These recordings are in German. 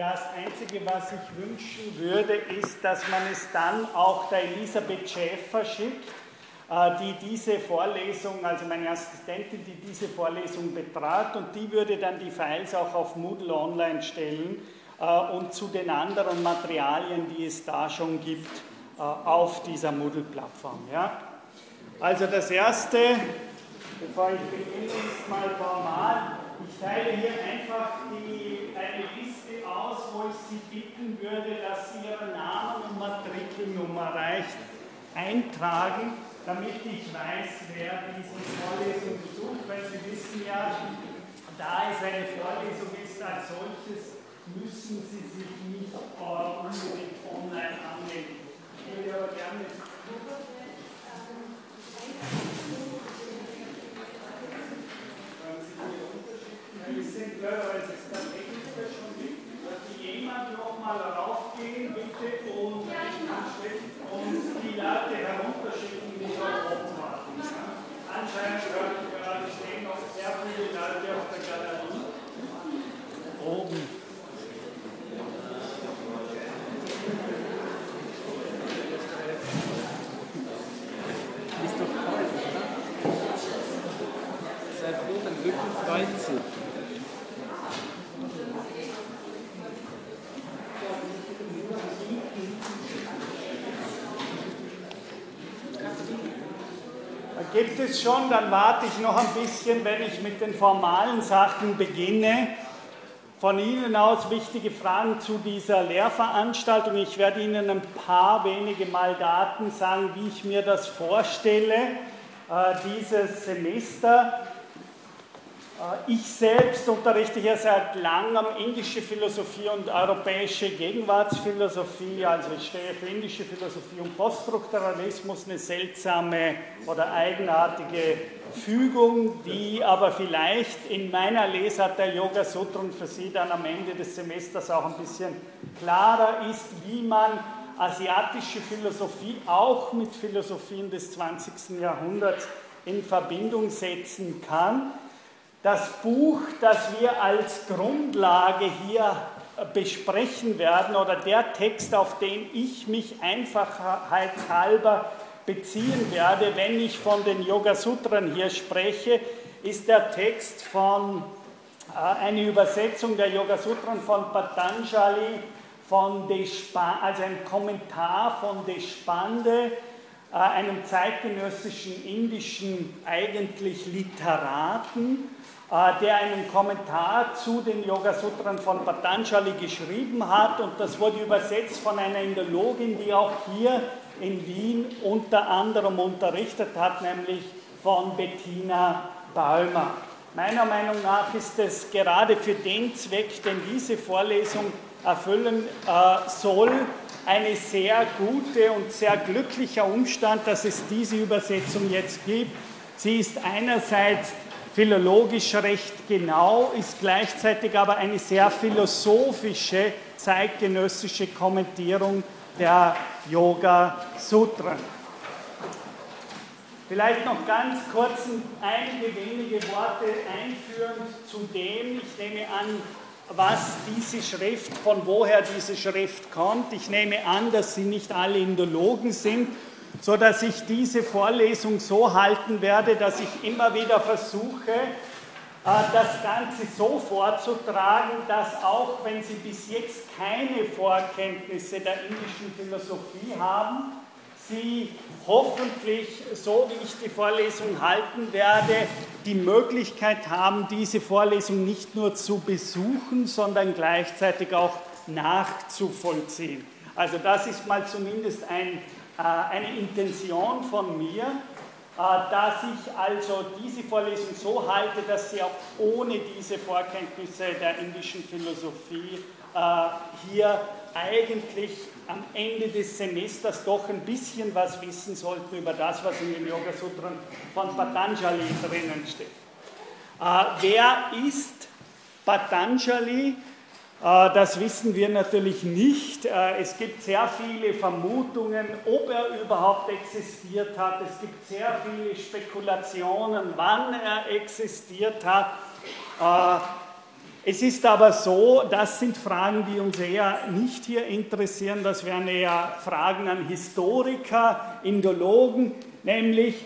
Das Einzige, was ich wünschen würde, ist, dass man es dann auch der Elisabeth Schäfer schickt, äh, die diese Vorlesung, also meine Assistentin, die diese Vorlesung betrat und die würde dann die Files auch auf Moodle online stellen äh, und zu den anderen Materialien, die es da schon gibt, äh, auf dieser Moodle-Plattform. Ja? Also das erste, bevor ich beginne, ist mal formal. Ich teile hier einfach die, eine wo ich Sie bitten würde, dass Sie Ihren Namen und Matrikelnummer reicht eintragen, damit ich weiß, wer diese Vorlesung besucht, weil Sie wissen ja, da es eine Vorlesung ist als solches, müssen Sie sich nicht unbedingt online anmelden. Ich würde aber gerne. Wir sind klarerweise Techniker schon mit, dass nochmal raufgehen bitte und anstellen und die Leute herunterschicken, die dort oben warten. Anscheinend gerade stehen noch sehr viele Leute auf der Galerie. Oben. Rücken Gibt es schon, dann warte ich noch ein bisschen, wenn ich mit den formalen Sachen beginne. Von Ihnen aus wichtige Fragen zu dieser Lehrveranstaltung. Ich werde Ihnen ein paar wenige Mal Daten sagen, wie ich mir das vorstelle, äh, dieses Semester. Äh, ich selbst unterrichte hier seit langem indische Philosophie und europäische Gegenwartsphilosophie. Also ich stehe für indische Philosophie und Poststrukturalismus, eine seltsame oder eigenartige Fügung, die aber vielleicht in meiner Lesart der Yoga Sutren für Sie dann am Ende des Semesters auch ein bisschen klarer ist, wie man asiatische Philosophie auch mit Philosophien des 20. Jahrhunderts in Verbindung setzen kann. Das Buch, das wir als Grundlage hier besprechen werden oder der Text, auf den ich mich einfachheitshalber beziehen werde, wenn ich von den Yoga Sutren hier spreche, ist der Text von äh, eine Übersetzung der Yoga Sutren von Patanjali, von Deshpa, also ein Kommentar von Deshpande, äh, einem zeitgenössischen indischen eigentlich Literaten äh, der einen Kommentar zu den Yoga Sutren von Patanjali geschrieben hat und das wurde übersetzt von einer Indologin, die auch hier in Wien unter anderem unterrichtet hat, nämlich von Bettina Balmer. Meiner Meinung nach ist es gerade für den Zweck, den diese Vorlesung erfüllen äh, soll, eine sehr gute und sehr glücklicher Umstand, dass es diese Übersetzung jetzt gibt. Sie ist einerseits philologisch recht genau, ist gleichzeitig aber eine sehr philosophische, zeitgenössische Kommentierung der Yoga Sutren. Vielleicht noch ganz kurz einige wenige Worte einführend zu dem, ich nehme an, was diese Schrift, von woher diese Schrift kommt. Ich nehme an, dass Sie nicht alle Indologen sind so dass ich diese Vorlesung so halten werde, dass ich immer wieder versuche, äh, das Ganze so vorzutragen, dass auch wenn Sie bis jetzt keine Vorkenntnisse der indischen Philosophie haben, Sie hoffentlich, so wie ich die Vorlesung halten werde, die Möglichkeit haben, diese Vorlesung nicht nur zu besuchen, sondern gleichzeitig auch nachzuvollziehen. Also das ist mal zumindest ein äh, eine Intention von mir, äh, dass ich also diese Vorlesung so halte, dass Sie auch ohne diese Vorkenntnisse der indischen Philosophie äh, hier eigentlich am Ende des Semesters doch ein bisschen was wissen sollten über das, was in den Yoga Sutren von Patanjali drinnen steht. Wer ist Patanjali? Äh, das wissen wir natürlich nicht. Äh, es gibt sehr viele Vermutungen, ob er überhaupt existiert hat. Es gibt sehr viele Spekulationen, wann er existiert hat. Es ist aber so, das sind Fragen, die uns eher nicht hier interessieren, das wären eher Fragen an Historiker, Indologen, nämlich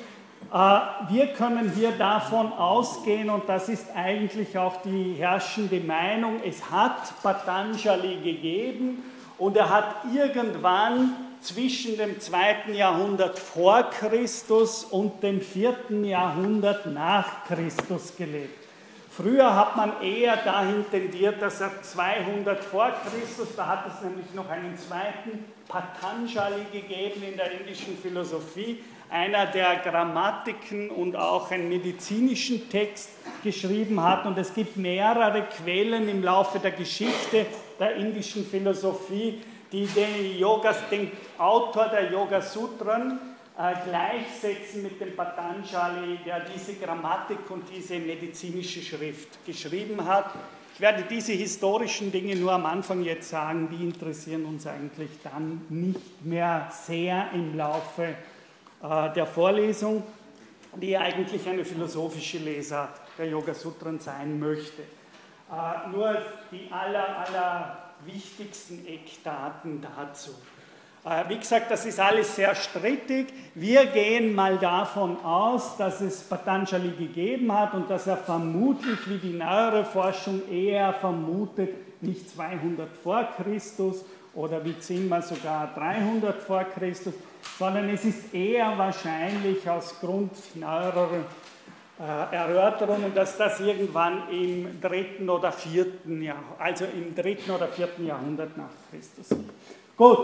äh, wir können hier davon ausgehen, und das ist eigentlich auch die herrschende Meinung, es hat Patanjali gegeben und er hat irgendwann zwischen dem zweiten Jahrhundert vor Christus und dem vierten Jahrhundert nach Christus gelebt. Früher hat man eher dahin tendiert, dass er 200 vor Christus, da hat es nämlich noch einen zweiten Patanjali gegeben in der indischen Philosophie, einer, der Grammatiken und auch einen medizinischen Text geschrieben hat. Und es gibt mehrere Quellen im Laufe der Geschichte der indischen Philosophie, die den, Yogas, den Autor der Yoga Sutren äh, gleichsetzen mit dem Patanjali, der diese Grammatik und diese medizinische Schrift geschrieben hat. Ich werde diese historischen Dinge nur am Anfang jetzt sagen, die interessieren uns eigentlich dann nicht mehr sehr im Laufe äh, der Vorlesung, die eigentlich eine philosophische Lesart der Yoga Sutren sein möchte. Äh, nur die aller, aller wichtigsten Eckdaten dazu. Äh, wie gesagt, das ist alles sehr strittig. Wir gehen mal davon aus, dass es Patanjali gegeben hat und dass er vermutlich, wie die neuere Forschung eher vermutet, nicht 200 vor Christus oder wie Zimmer sogar 300 vor Christus, sondern es ist eher wahrscheinlich aus Grund neuerer äh, Erörterungen, dass das irgendwann im dritten oder vierten Jahr, also im dritten oder vierten Jahrhundert nach Christus. Gut,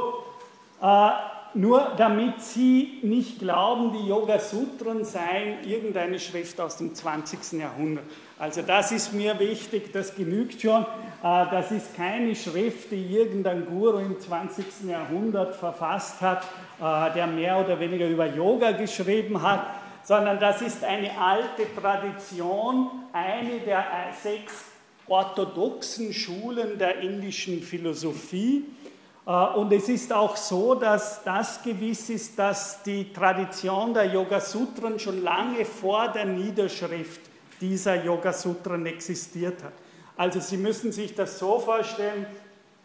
äh, nur damit Sie nicht glauben, die Yoga Sutren seien irgendeine Schrift aus dem 20. Jahrhundert. Also das ist mir wichtig, das genügt schon. Äh, das ist keine Schrift, die irgendein Guru im 20. Jahrhundert verfasst hat, äh, der mehr oder weniger über Yoga geschrieben hat, sondern das ist eine alte Tradition, eine der sechs orthodoxen Schulen der indischen Philosophie äh, und es ist auch so, dass das gewiss ist, dass die Tradition der Yoga Sutren schon lange vor der Niederschrift dieser Yoga Sutren existiert hat. Also Sie müssen sich das so vorstellen,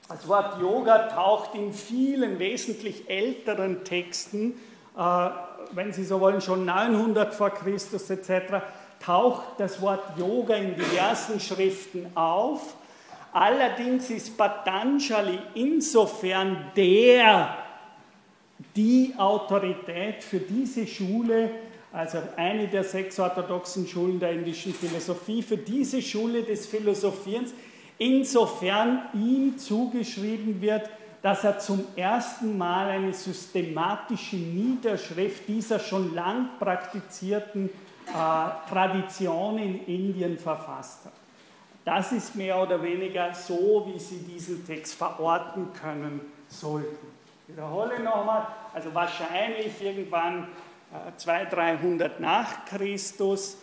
das Wort Yoga taucht in vielen wesentlich älteren Texten, äh, wenn Sie so wollen, schon 900 vor Christus etc., taucht das Wort Yoga in diversen Schriften auf Allerdings ist Patanjali insofern der, die Autorität für diese Schule, also eine der sechs orthodoxen Schulen der indischen Philosophie, für diese Schule des Philosophierens, insofern ihm zugeschrieben wird, dass er zum ersten Mal eine systematische Niederschrift dieser schon lang praktizierten äh, Tradition in Indien verfasst hat. Das ist mehr oder weniger so, wie Sie diesen Text verorten können sollten. Ich wiederhole nochmal, also wahrscheinlich irgendwann 200, äh, 300 nach Christus.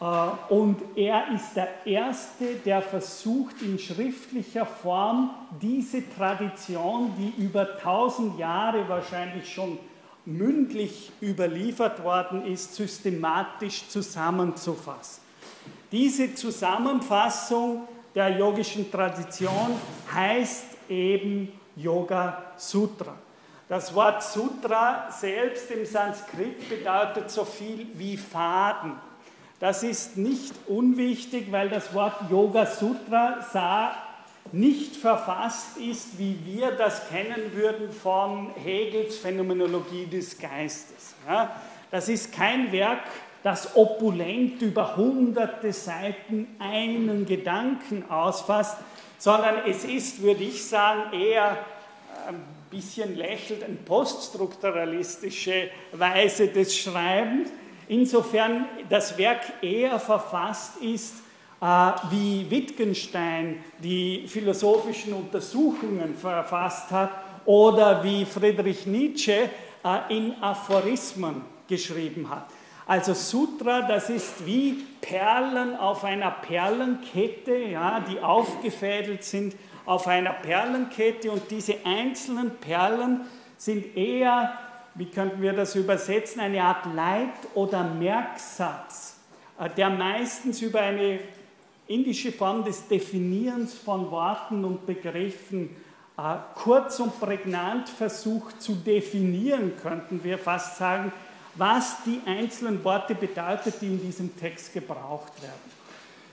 Äh, und er ist der Erste, der versucht, in schriftlicher Form diese Tradition, die über 1000 Jahre wahrscheinlich schon mündlich überliefert worden ist, systematisch zusammenzufassen. Diese Zusammenfassung der yogischen Tradition heißt eben Yoga Sutra. Das Wort Sutra selbst im Sanskrit bedeutet so viel wie Faden. Das ist nicht unwichtig, weil das Wort Yoga Sutra nicht verfasst ist, wie wir das kennen würden von Hegels Phänomenologie des Geistes. Das ist kein Werk das opulent über hunderte Seiten einen Gedanken ausfasst, sondern es ist, würde ich sagen, eher ein bisschen lächelt, eine poststrukturalistische Weise des Schreibens. Insofern das Werk eher verfasst ist, äh, wie Wittgenstein die philosophischen Untersuchungen verfasst hat oder wie Friedrich Nietzsche äh, in Aphorismen geschrieben hat. Also Sutra, das ist wie Perlen auf einer Perlenkette, ja, die aufgefädelt sind auf einer Perlenkette. Und diese einzelnen Perlen sind eher, wie könnten wir das übersetzen, eine Art Leit- oder Merksatz, äh, der meistens über eine indische Form des Definierens von Worten und Begriffen äh, kurz und prägnant versucht zu definieren, könnten wir fast sagen, was die einzelnen Worte bedeutet, die in diesem Text gebraucht werden.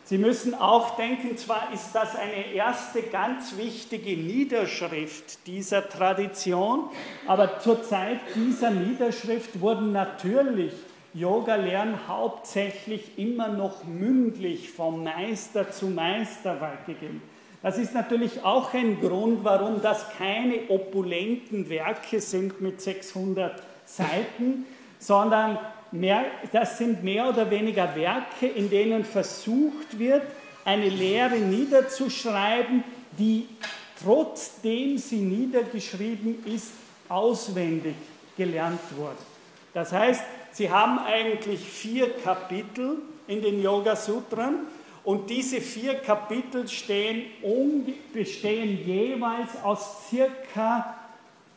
Sie müssen auch denken, zwar ist das eine erste ganz wichtige Niederschrift dieser Tradition, aber zur Zeit dieser Niederschrift wurden natürlich Yoga-Lehren hauptsächlich immer noch mündlich vom Meister zu Meister weitergegeben. Das ist natürlich auch ein Grund, warum das keine opulenten Werke sind mit 600 Seiten, sondern mehr, das sind mehr oder weniger Werke, in denen versucht wird, eine Lehre niederzuschreiben, die trotzdem sie niedergeschrieben ist, auswendig gelernt wurde. Das heißt, sie haben eigentlich vier Kapitel in den Yoga Sutren und diese vier Kapitel stehen, bestehen jeweils aus circa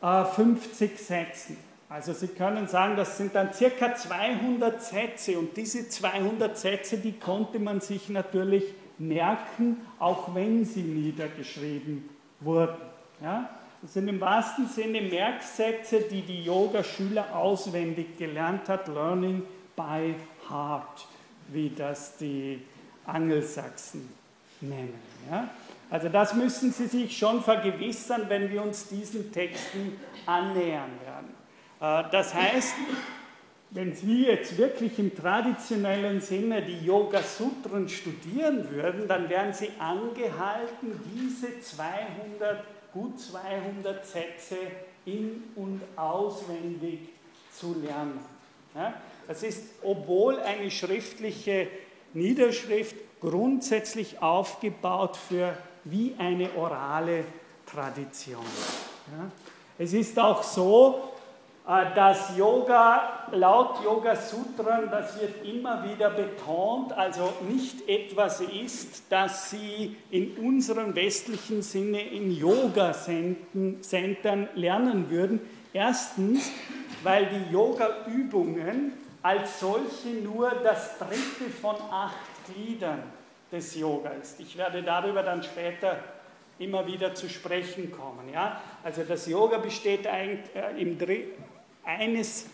50 äh, Sätzen. Also Sie können sagen, das sind dann circa 200 Sätze und diese 200 Sätze, die konnte man sich natürlich merken, auch wenn sie niedergeschrieben wurden. Ja? Das sind im wahrsten Sinne Merksätze, die die Yoga-Schüler auswendig gelernt hat, Learning by Heart, wie das die Angelsachsen nennen. Ja? Also das müssen Sie sich schon vergewissern, wenn wir uns diesen Texten annähern werden. Äh, das heißt, wenn Sie jetzt wirklich im traditionellen Sinne die Yoga-Sutren studieren würden, dann wären Sie angehalten, diese 200, gut 200 Sätze in- und auswendig zu lernen. Das ist, obwohl eine schriftliche Niederschrift grundsätzlich aufgebaut für wie eine orale Tradition. Es ist auch so, äh, dass Yoga, laut Yoga Sutran, das wird immer wieder betont, also nicht etwas ist, das Sie in unserem westlichen Sinne in Yoga-Centern lernen würden. Erstens, weil die Yoga-Übungen als solche nur das dritte von acht Gliedern des Yoga ist. Ich werde darüber dann später immer wieder zu sprechen kommen. Ja? Also das Yoga besteht eigentlich äh, im eines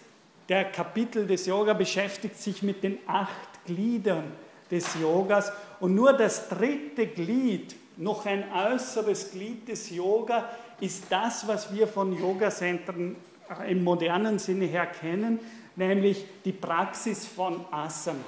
der Kapitel des Yoga beschäftigt sich mit den acht Gliedern des Yogas und nur das dritte Glied, noch ein äußeres Glied des Yoga, ist das, was wir von Yoga-Zentren äh, im modernen Sinne her kennen, nämlich die Praxis von Asana.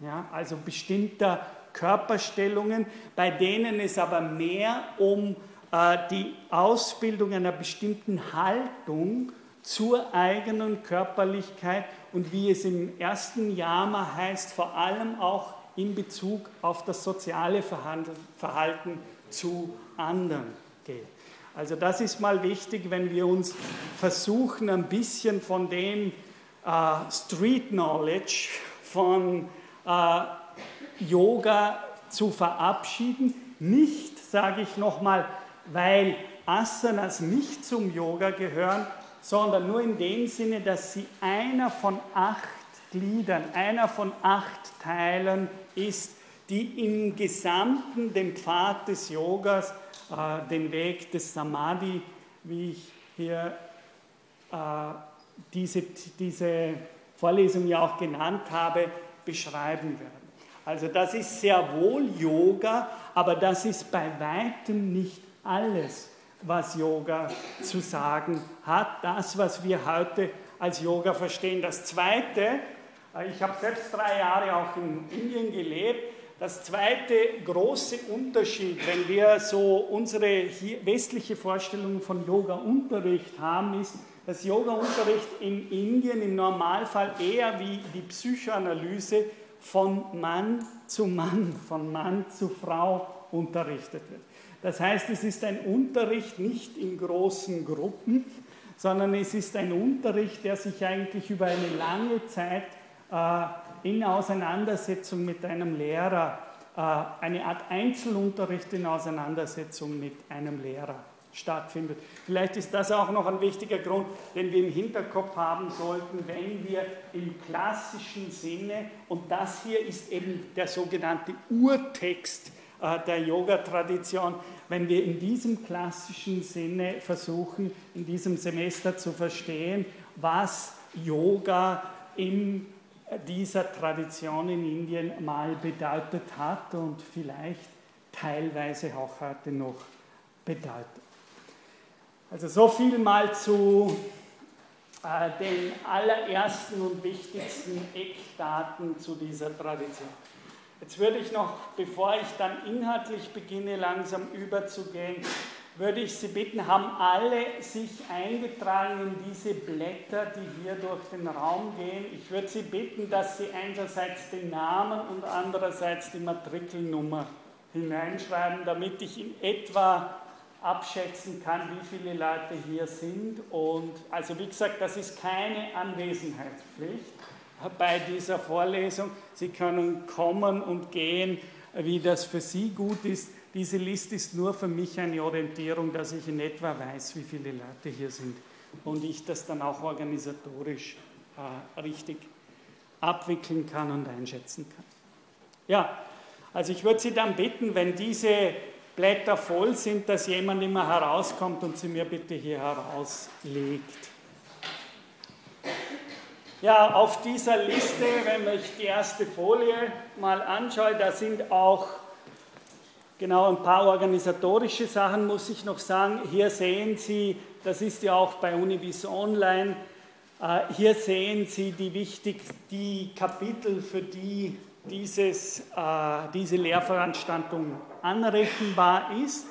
Ja, also bestimmter Körperstellungen, bei denen es aber mehr um äh, die Ausbildung einer bestimmten Haltung zur eigenen Körperlichkeit und wie es im ersten Yama heißt, vor allem auch in Bezug auf das soziale Verhalten zu anderen geht. Also das ist mal wichtig, wenn wir uns versuchen, ein bisschen von dem äh, Street Knowledge, von äh, Yoga zu verabschieden. Nicht, sage ich nochmal, weil Asanas nicht zum Yoga gehören, sondern nur in dem Sinne, dass sie einer von acht Gliedern, einer von acht Teilen ist, die im Gesamten den Pfad des Yogas, äh, den Weg des Samadhi, wie ich hier äh, diese, diese Vorlesung ja auch genannt habe, beschreiben werden. Also das ist sehr wohl Yoga, aber das ist bei weitem nicht alles, was Yoga zu sagen hat. Das, was wir heute als Yoga verstehen. Das Zweite, äh, ich habe selbst drei Jahre auch in Indien gelebt, das zweite große Unterschied, wenn wir so unsere westliche Vorstellung von Yoga-Unterricht haben, ist, dass Yoga-Unterricht in Indien im Normalfall eher wie die Psychoanalyse von Mann zu Mann, von Mann zu Frau unterrichtet wird. Das heißt, es ist ein Unterricht nicht in großen Gruppen, sondern es ist ein Unterricht, der sich eigentlich über eine lange Zeit äh, in Auseinandersetzung mit einem Lehrer, äh, eine Art Einzelunterricht in Auseinandersetzung mit einem Lehrer stattfindet. Vielleicht ist das auch noch ein wichtiger Grund, den wir im Hinterkopf haben sollten, wenn wir im klassischen Sinne, und das hier ist eben der sogenannte Urtext der Yoga-Tradition, wenn wir in diesem klassischen Sinne versuchen, in diesem Semester zu verstehen, was Yoga in dieser Tradition in Indien mal bedeutet hat und vielleicht teilweise auch heute noch bedeutet. Also so viel mal zu äh, den allerersten und wichtigsten Eckdaten zu dieser Tradition. Jetzt würde ich noch, bevor ich dann inhaltlich beginne, langsam überzugehen, würde ich Sie bitten, haben alle sich eingetragen in diese Blätter, die hier durch den Raum gehen. Ich würde Sie bitten, dass Sie einerseits den Namen und andererseits die Matrikelnummer hineinschreiben, damit ich in etwa abschätzen kann, wie viele Leute hier sind. Und also wie gesagt, das ist keine Anwesenheitspflicht bei dieser Vorlesung. Sie können kommen und gehen, wie das für Sie gut ist. Diese Liste ist nur für mich eine Orientierung, dass ich in etwa weiß, wie viele Leute hier sind und ich das dann auch organisatorisch äh, richtig abwickeln kann und einschätzen kann. Ja, also ich würde Sie dann bitten, wenn diese Blätter voll sind, dass jemand immer herauskommt und sie mir bitte hier herauslegt. Ja, auf dieser Liste, wenn ich die erste Folie mal anschaue, da sind auch genau ein paar organisatorische Sachen, muss ich noch sagen. Hier sehen Sie, das ist ja auch bei Univis Online, äh, hier sehen Sie die wichtigsten die Kapitel, für die dieses, äh, diese Lehrveranstaltung anrechenbar ist.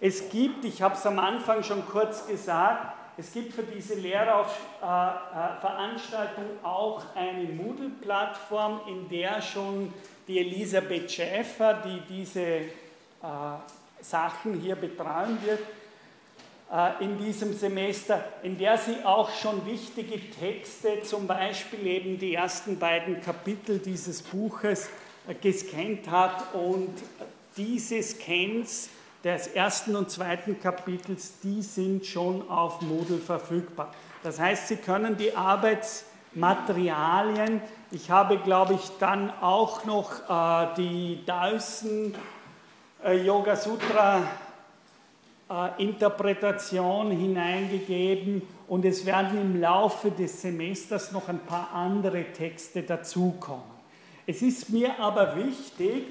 Es gibt, ich habe es am Anfang schon kurz gesagt, es gibt für diese Lehrveranstaltung auch eine Moodle-Plattform, in der schon die Elisabeth Schäfer, die diese äh, Sachen hier betreuen wird, äh, in diesem Semester, in der sie auch schon wichtige Texte, zum Beispiel eben die ersten beiden Kapitel dieses Buches, äh, gescannt hat und diese Scans des ersten und zweiten Kapitels, die sind schon auf Moodle verfügbar. Das heißt, Sie können die Arbeitsmaterialien, ich habe, glaube ich, dann auch noch äh, die Dawson äh, Yoga Sutra äh, Interpretation hineingegeben und es werden im Laufe des Semesters noch ein paar andere Texte dazukommen. Es ist mir aber wichtig,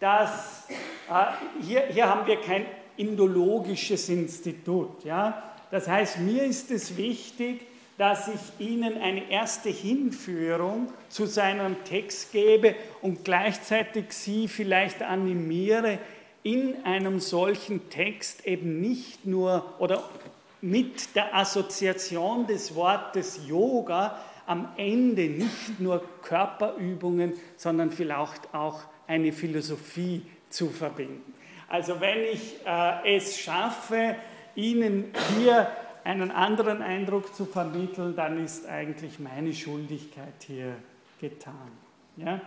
dass äh, hier, hier haben wir kein indologisches Institut. Ja? Das heißt, mir ist es wichtig, dass ich Ihnen eine erste Hinführung zu seinem Text gebe und gleichzeitig Sie vielleicht animiere, in einem solchen Text eben nicht nur oder mit der Assoziation des Wortes Yoga am Ende nicht nur Körperübungen, sondern vielleicht auch eine Philosophie zu verbinden. Also wenn ich äh, es schaffe, Ihnen hier einen anderen Eindruck zu vermitteln, dann ist eigentlich meine Schuldigkeit hier getan. Ja?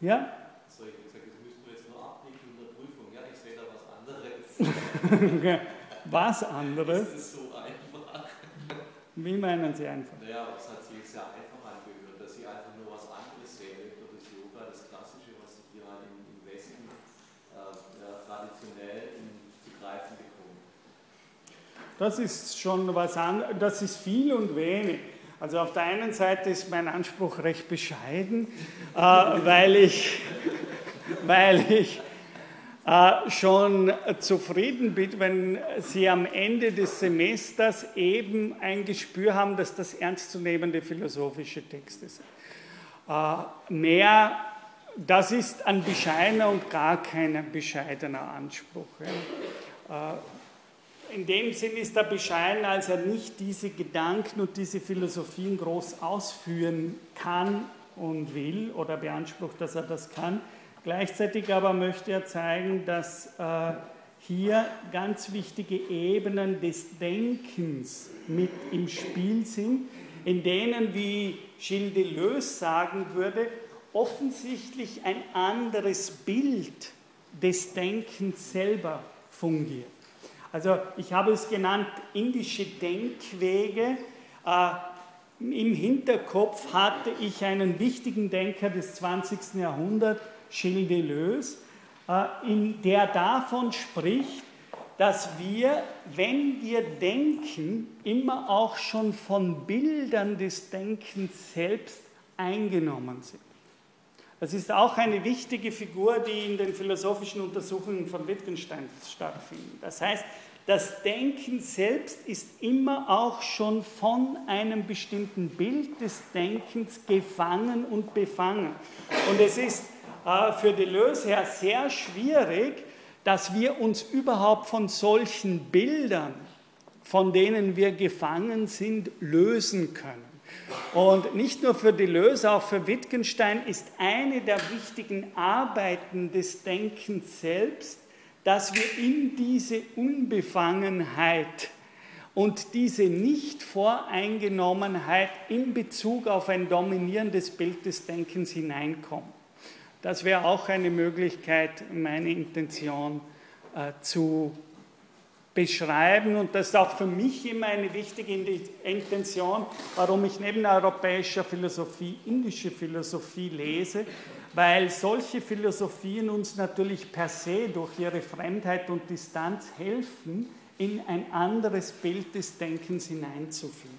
Ja? Was anderes? Das ist so einfach. Wie meinen Sie einfach? Naja, es hat sich jetzt sehr einfach angehört, dass Sie einfach nur was anderes sehen, über das Yoga, das Klassische, was Sie hier im, im Westen äh, ja, traditionell zu greifen bekommen. Das ist schon was anderes, das ist viel und wenig. Also auf der einen Seite ist mein Anspruch recht bescheiden, äh, weil ich, weil ich äh, schon zufrieden bin, wenn Sie am Ende des Semesters eben ein Gespür haben, dass das ernstzunehmende philosophische Texte sind. Äh, mehr, das ist ein bescheidener und gar kein bescheidener Anspruch. Äh, in dem Sinn ist er bescheiden, als er nicht diese Gedanken und diese Philosophien groß ausführen kann und will oder beansprucht, dass er das kann Gleichzeitig aber möchte er zeigen, dass äh, hier ganz wichtige Ebenen des Denkens mit im Spiel sind, in denen, wie Gilles Deleuze sagen würde, offensichtlich ein anderes Bild des Denkens selber fungiert. Also ich habe es genannt indische Denkwege. Äh, Im Hinterkopf hatte ich einen wichtigen Denker des 20. Jahrhunderts, Gilles Deleuze, äh, der davon spricht, dass wir, wenn wir denken, immer auch schon von Bildern des Denkens selbst eingenommen sind. Das ist auch eine wichtige Figur, die in den philosophischen Untersuchungen von Wittgenstein stattfindet. Das heißt, das Denken selbst ist immer auch schon von einem bestimmten Bild des Denkens gefangen und befangen. Und es ist äh, für Deleuze her sehr schwierig, dass wir uns überhaupt von solchen Bildern, von denen wir gefangen sind, lösen können. Und nicht nur für Deleuze, auch für Wittgenstein ist eine der wichtigen Arbeiten des Denkens selbst, dass wir in diese Unbefangenheit und diese Nicht-Voreingenommenheit in Bezug auf ein dominierendes Bild des Denkens hineinkommen. Das wäre auch eine Möglichkeit, meine Intention äh, zu beschreiben. Und das ist auch für mich immer eine wichtige Intention, warum ich neben europäischer Philosophie indische Philosophie lese, weil solche Philosophien uns natürlich per se durch ihre Fremdheit und Distanz helfen, in ein anderes Bild des Denkens hineinzuführen.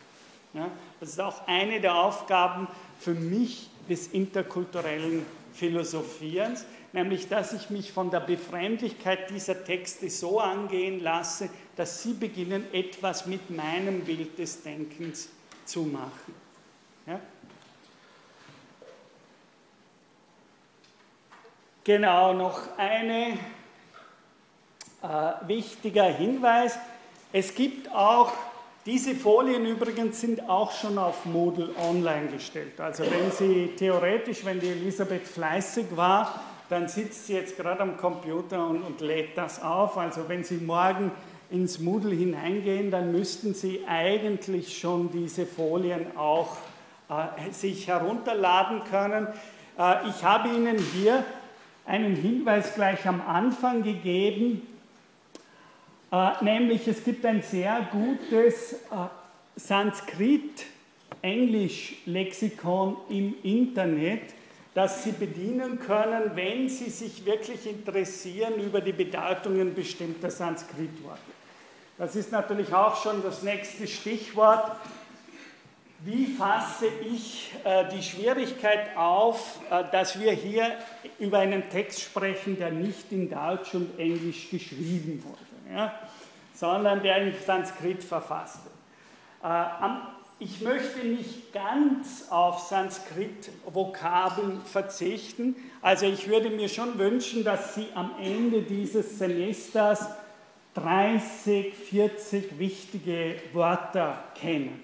Ja, das ist auch eine der Aufgaben für mich des interkulturellen Philosophierens, nämlich dass ich mich von der Befremdlichkeit dieser Texte so angehen lasse, dass sie beginnen, etwas mit meinem Bild des Denkens zu machen. Ja? Genau, noch ein äh, wichtiger Hinweis. Es gibt auch diese Folien übrigens sind auch schon auf Moodle online gestellt. Also wenn Sie theoretisch, wenn die Elisabeth fleißig war, dann sitzt sie jetzt gerade am Computer und, und lädt das auf. Also wenn Sie morgen ins Moodle hineingehen, dann müssten Sie eigentlich schon diese Folien auch äh, sich herunterladen können. Äh, ich habe Ihnen hier einen Hinweis gleich am Anfang gegeben, äh, nämlich es gibt ein sehr gutes äh, Sanskrit-Englisch-Lexikon im Internet, das Sie bedienen können, wenn Sie sich wirklich interessieren über die Bedeutungen bestimmter Sanskrit-Worte. Das ist natürlich auch schon das nächste Stichwort. Wie fasse ich äh, die Schwierigkeit auf, äh, dass wir hier über einen Text sprechen, der nicht in Deutsch und Englisch geschrieben wurde? ja, sondern der in Sanskrit verfasst wird. Äh, ich möchte nicht ganz auf Sanskrit-Vokabeln verzichten. Also ich würde mir schon wünschen, dass Sie am Ende dieses Semesters 30, 40 wichtige Wörter kennen.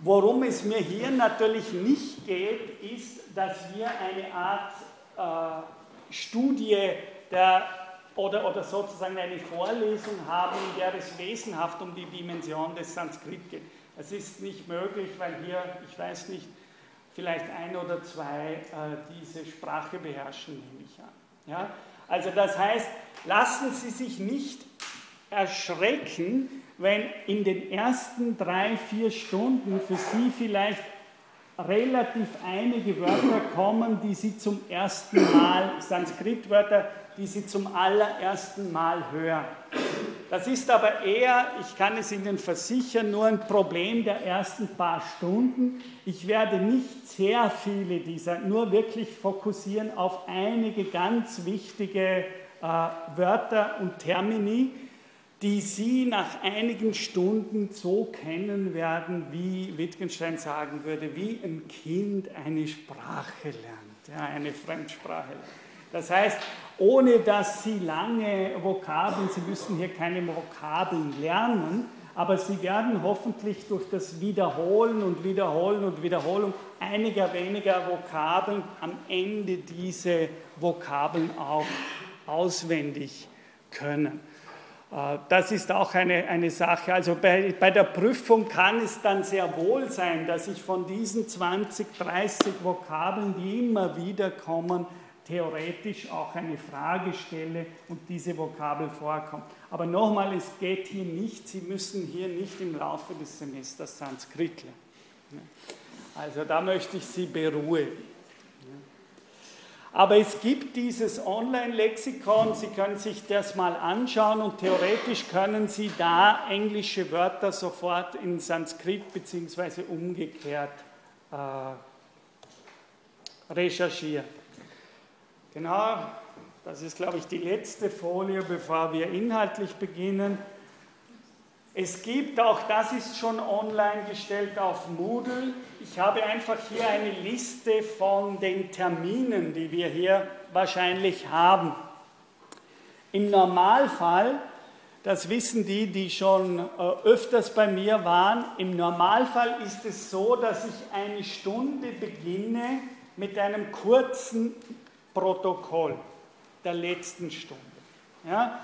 Worum es mir hier natürlich nicht geht, ist, dass wir eine Art äh, Studie der oder, oder sozusagen eine Vorlesung haben, in der es wesenhaft um die Dimension des Sanskrit geht. Es ist nicht möglich, weil hier, ich weiß nicht, vielleicht ein oder zwei äh, diese Sprache beherrschen, nehme ich an. Ja? Also das heißt, lassen Sie sich nicht erschrecken, wenn in den ersten drei, vier Stunden für Sie vielleicht relativ einige Wörter kommen, die Sie zum ersten Mal, Sanskrit-Wörter, die Sie zum allerersten Mal hören. Das ist aber eher, ich kann es Ihnen versichern, nur ein Problem der ersten paar Stunden. Ich werde nicht sehr viele dieser, nur wirklich fokussieren auf einige ganz wichtige äh, Wörter und Termini, die Sie nach einigen Stunden so kennen werden, wie Wittgenstein sagen würde, wie ein Kind eine Sprache lernt, ja, eine Fremdsprache lernt. Das heißt, ohne dass Sie lange Vokabeln, Sie müssen hier keine Vokabeln lernen, aber Sie werden hoffentlich durch das Wiederholen und Wiederholen und Wiederholung einiger weniger Vokabeln am Ende diese Vokabeln auch auswendig können. Äh, das ist auch eine, eine Sache. Also bei, bei der Prüfung kann es dann sehr wohl sein, dass ich von diesen 20, 30 Vokabeln, die immer wieder kommen, theoretisch auch eine Frage stelle und diese Vokabel vorkommt. Aber nochmal, es geht hier nicht, Sie müssen hier nicht im Laufe des Semesters Sanskrit lernen. Also da möchte ich Sie beruhigen. Aber es gibt dieses Online-Lexikon, Sie können sich das mal anschauen und theoretisch können Sie da englische Wörter sofort in Sanskrit bzw. umgekehrt äh, recherchieren. Genau, das ist, glaube ich, die letzte Folie, bevor wir inhaltlich beginnen. Es gibt auch, das ist schon online gestellt auf Moodle. Ich habe einfach hier eine Liste von den Terminen, die wir hier wahrscheinlich haben. Im Normalfall, das wissen die, die schon äh, öfters bei mir waren, im Normalfall ist es so, dass ich eine Stunde beginne mit einem kurzen Protokoll der letzten Stunde. Ja?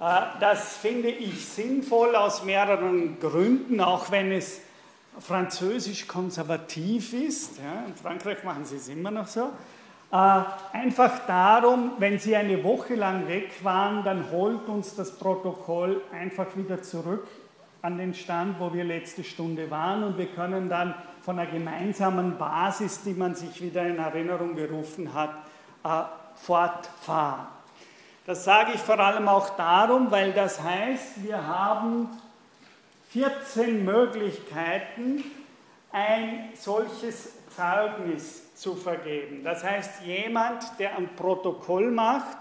Äh, das finde ich sinnvoll aus mehreren Gründen, auch wenn es französisch konservativ ist. Ja, in Frankreich machen sie es immer noch so. Äh, einfach darum, wenn Sie eine Woche lang weg waren, dann holt uns das Protokoll einfach wieder zurück an den Stand, wo wir letzte Stunde waren und wir können dann von einer gemeinsamen Basis, die man sich wieder in Erinnerung gerufen hat, fortfahren. Das sage ich vor allem auch darum, weil das heißt, wir haben 14 Möglichkeiten, ein solches Zeugnis zu vergeben. Das heißt, jemand, der ein Protokoll macht,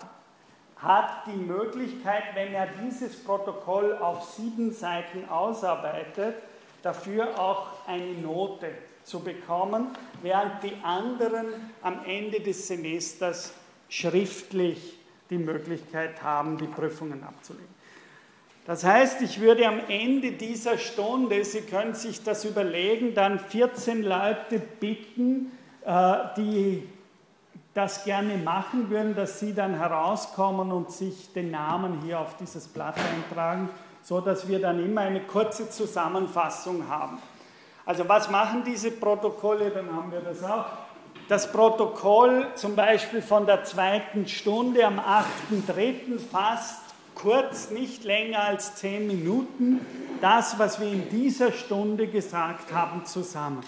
hat die Möglichkeit, wenn er dieses Protokoll auf sieben Seiten ausarbeitet, dafür auch eine Note zu bekommen, während die anderen am Ende des Semesters schriftlich die Möglichkeit haben, die Prüfungen abzulegen. Das heißt, ich würde am Ende dieser Stunde, Sie können sich das überlegen, dann 14 Leute bitten, äh, die das gerne machen würden, dass sie dann herauskommen und sich den Namen hier auf dieses Blatt eintragen, so dass wir dann immer eine kurze Zusammenfassung haben. Also was machen diese Protokolle? Dann haben wir das auch das Protokoll zum Beispiel von der zweiten Stunde am 8.3. fasst kurz, nicht länger als zehn Minuten, das, was wir in dieser Stunde gesagt haben, zusammen.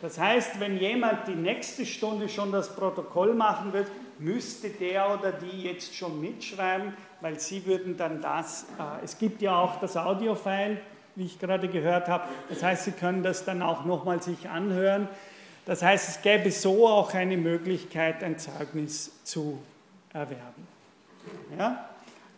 Das heißt, wenn jemand die nächste Stunde schon das Protokoll machen wird, müsste der oder die jetzt schon mitschreiben, weil sie würden dann das, äh, es gibt ja auch das Audiofile, wie ich gerade gehört habe, das heißt, Sie können das dann auch nochmal sich anhören. Das heißt, es gäbe so auch eine Möglichkeit, ein Zeugnis zu erwerben. Ja?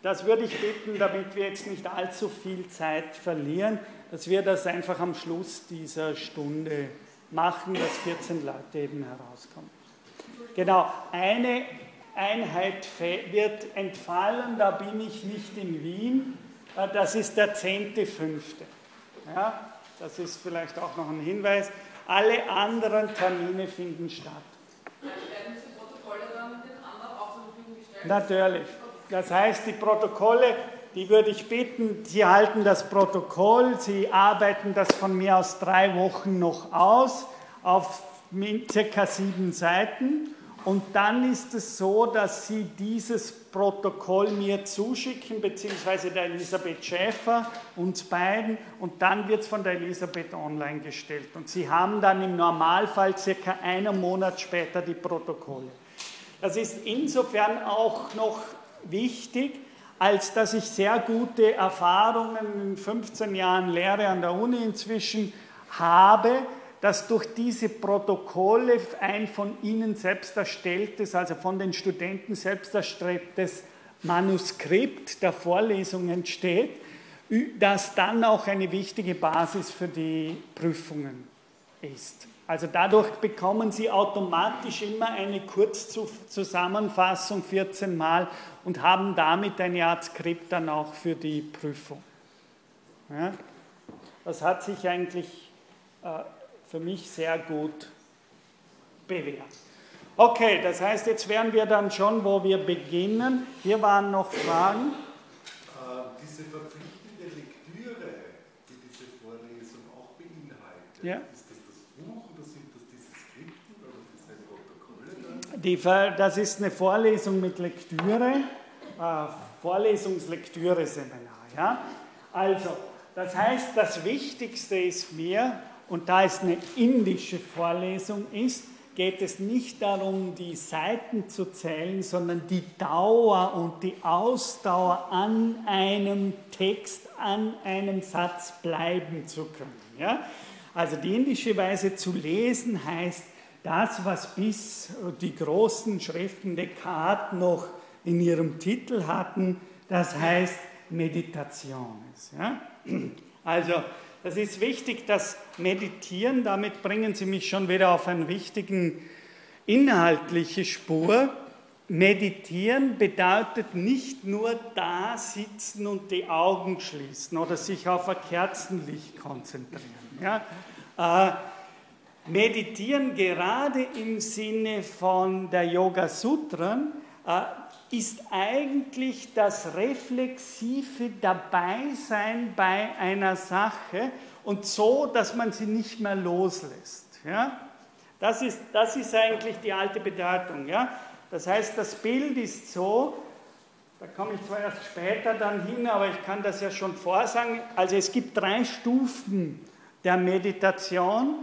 Das würde ich bitten, damit wir jetzt nicht allzu viel Zeit verlieren, dass wir das einfach am Schluss dieser Stunde machen, dass 14 Leute eben herauskommen. Genau, eine Einheit wird entfallen, da bin ich nicht in Wien, das ist der 10.5. Ja, das ist vielleicht auch noch ein Hinweis. Alle anderen Termine finden statt. Natürlich. Das heißt, die Protokolle, die würde ich bitten, Sie halten das Protokoll, Sie arbeiten das von mir aus drei Wochen noch aus auf circa sieben Seiten und dann ist es so, dass Sie dieses Protokoll mir zuschicken, beziehungsweise der Elisabeth Schäfer, uns beiden, und dann wird es von der Elisabeth online gestellt. Und Sie haben dann im Normalfall circa einen Monat später die Protokolle. Das ist insofern auch noch wichtig, als dass ich sehr gute Erfahrungen in 15 Jahren Lehre an der Uni inzwischen habe, dass durch diese Protokolle ein von Ihnen selbst erstelltes, also von den Studenten selbst erstelltes Manuskript der Vorlesung entsteht, das dann auch eine wichtige Basis für die Prüfungen ist. Also dadurch bekommen Sie automatisch immer eine Kurzzusammenfassung 14 Mal und haben damit eine Art Skript dann auch für die Prüfung. Ja? Das hat sich eigentlich äh, für mich sehr gut bewährt. Okay, das heißt, jetzt wären wir dann schon, wo wir beginnen. Hier waren noch Fragen. Äh, diese verpflichtende Lektüre, die diese Vorlesung auch beinhaltet, ja. ist das das Buch oder sind das diese Skripten oder diese Protokolle? Die, das ist eine Vorlesung mit Lektüre, äh, Vorlesungslektüre-Seminar. Ja? Also, das heißt, das Wichtigste ist mir, und da es eine indische Vorlesung ist, geht es nicht darum, die Seiten zu zählen, sondern die Dauer und die Ausdauer an einem Text, an einem Satz bleiben zu können. Ja? Also die indische Weise zu lesen heißt, das, was bis die großen Schriften Descartes noch in ihrem Titel hatten, das heißt Meditation. Ja? Also das ist wichtig, das Meditieren, damit bringen Sie mich schon wieder auf eine wichtige inhaltliche Spur. Meditieren bedeutet nicht nur da sitzen und die Augen schließen oder sich auf ein Kerzenlicht konzentrieren. Ja? Äh, meditieren gerade im Sinne von der Yoga Sutren äh, ist eigentlich das reflexive Dabeisein bei einer Sache und so, dass man sie nicht mehr loslässt. Ja? Das, ist, das ist eigentlich die alte Bedeutung. Ja? Das heißt, das Bild ist so, da komme ich zwar erst später dann hin, aber ich kann das ja schon vorsagen. Also es gibt drei Stufen der Meditation.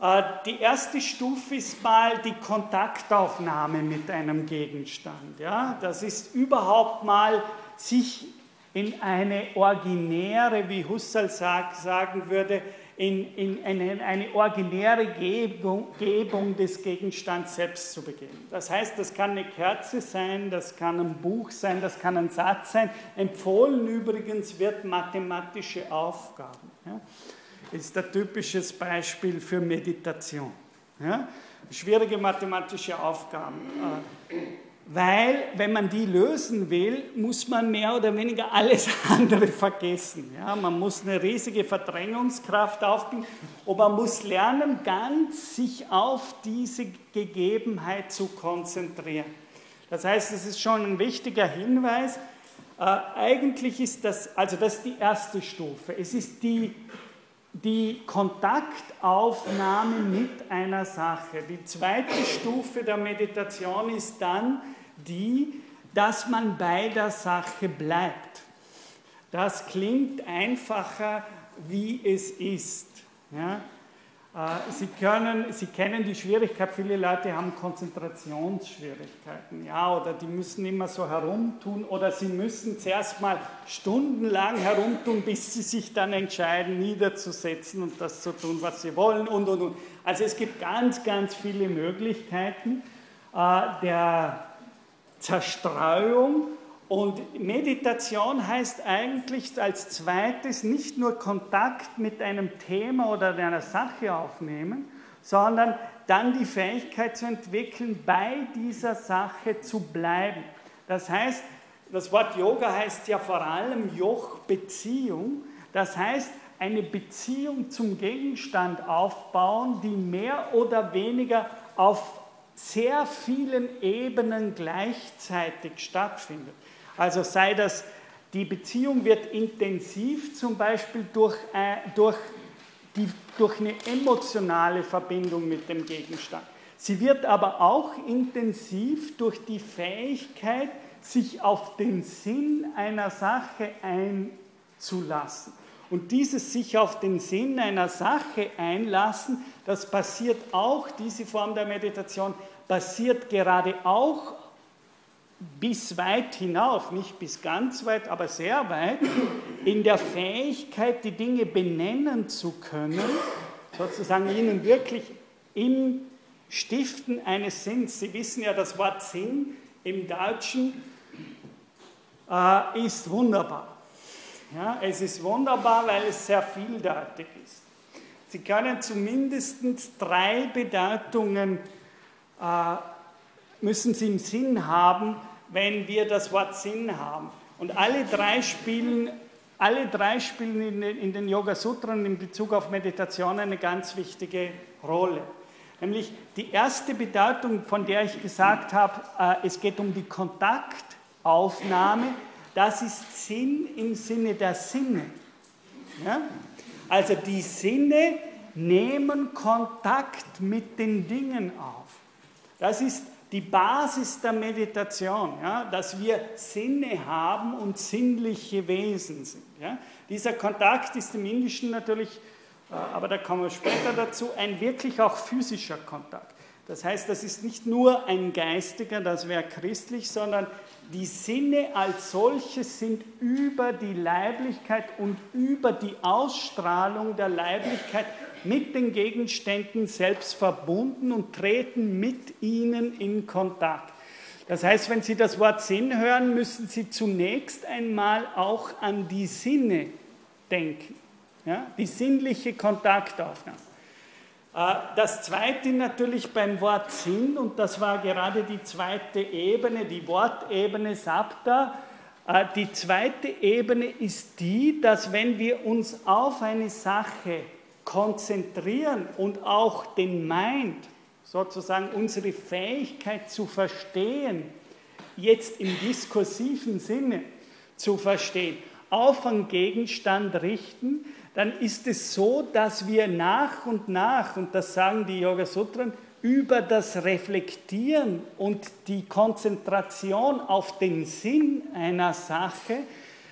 Äh, die erste Stufe ist mal die Kontaktaufnahme mit einem Gegenstand. Ja? Das ist überhaupt mal sich in eine originäre, wie Husserl sagen würde, in, in eine, eine, originäre Gebung, Gebung des Gegenstands selbst zu begeben. Das heißt, das kann eine Kerze sein, das kann ein Buch sein, das kann ein Satz sein. Empfohlen übrigens wird mathematische Aufgaben. Ja? Ist ein typisches Beispiel für Meditation. Ja? Schwierige mathematische Aufgaben. Äh, weil, wenn man die lösen will, muss man mehr oder weniger alles andere vergessen. Ja? Man muss eine riesige Verdrängungskraft aufbauen und man muss lernen, ganz sich auf diese Gegebenheit zu konzentrieren. Das heißt, es ist schon ein wichtiger Hinweis. Äh, eigentlich ist das, also das ist die erste Stufe. Es ist die die Kontaktaufnahme mit einer Sache. Die zweite Stufe der Meditation ist dann die, dass man bei der Sache bleibt. Das klingt einfacher, wie es ist. Ja? Äh, Sie, können, Sie kennen die Schwierigkeit, viele Leute haben Konzentrationsschwierigkeiten, ja, oder die müssen immer so herumtun, oder sie müssen zuerst mal stundenlang herumtun, bis sie sich dann entscheiden, niederzusetzen und das zu tun, was sie wollen, und, und, und. Also es gibt ganz, ganz viele Möglichkeiten äh, der Zerstreuung und Meditation heißt eigentlich als zweites nicht nur Kontakt mit einem Thema oder einer Sache aufnehmen, sondern dann die Fähigkeit zu entwickeln, bei dieser Sache zu bleiben. Das heißt, das Wort Yoga heißt ja vor allem Joch-Beziehung. Das heißt, eine Beziehung zum Gegenstand aufbauen, die mehr oder weniger auf sehr vielen Ebenen gleichzeitig stattfindet. Also sei das, die Beziehung wird intensiv zum Beispiel durch, äh, durch, die, durch eine emotionale Verbindung mit dem Gegenstand. Sie wird aber auch intensiv durch die Fähigkeit, sich auf den Sinn einer Sache einzulassen. Und dieses sich auf den Sinn einer Sache einlassen, das passiert auch, diese Form der Meditation, basiert gerade auch bis weit hinauf, nicht bis ganz weit, aber sehr weit, in der Fähigkeit, die Dinge benennen zu können, sozusagen ihnen wirklich im Stiften eines Sinns. Sie wissen ja, das Wort Sinn im Deutschen äh, ist wunderbar. Ja, es ist wunderbar, weil es sehr vieldeutig ist. Sie können zumindest drei Bedeutungen äh, müssen sie im Sinn haben, wenn wir das Wort Sinn haben. Und alle drei spielen, alle drei spielen in den, in den Yoga Sutren in Bezug auf Meditation eine ganz wichtige Rolle. Nämlich die erste Bedeutung, von der ich gesagt habe, äh, es geht um die Kontaktaufnahme, das ist Sinn im Sinne der Sinne. Ja? Also die Sinne nehmen Kontakt mit den Dingen auf. Das ist die Basis der Meditation, ja, dass wir Sinne haben und sinnliche Wesen sind. Ja. Dieser Kontakt ist im Indischen natürlich, äh, aber da kommen wir später dazu, ein wirklich auch physischer Kontakt. Das heißt, das ist nicht nur ein geistiger, das wäre christlich, sondern die Sinne als solche sind über die Leiblichkeit und über die Ausstrahlung der Leiblichkeit mit den Gegenständen selbst verbunden und treten mit ihnen in Kontakt. Das heißt, wenn Sie das Wort Sinn hören, müssen Sie zunächst einmal auch an die Sinne denken, ja? die sinnliche Kontaktaufnahme. Äh, das zweite natürlich beim Wort Sinn, und das war gerade die zweite Ebene, die Wortebene Sabda. Äh, die zweite Ebene ist die, dass wenn wir uns auf eine Sache konzentrieren und auch den Mind, sozusagen unsere Fähigkeit zu verstehen, jetzt im diskursiven Sinne zu verstehen, auf einen Gegenstand richten, dann ist es so, dass wir nach und nach, und das sagen die Yoga Sutren, über das Reflektieren und die Konzentration auf den Sinn einer Sache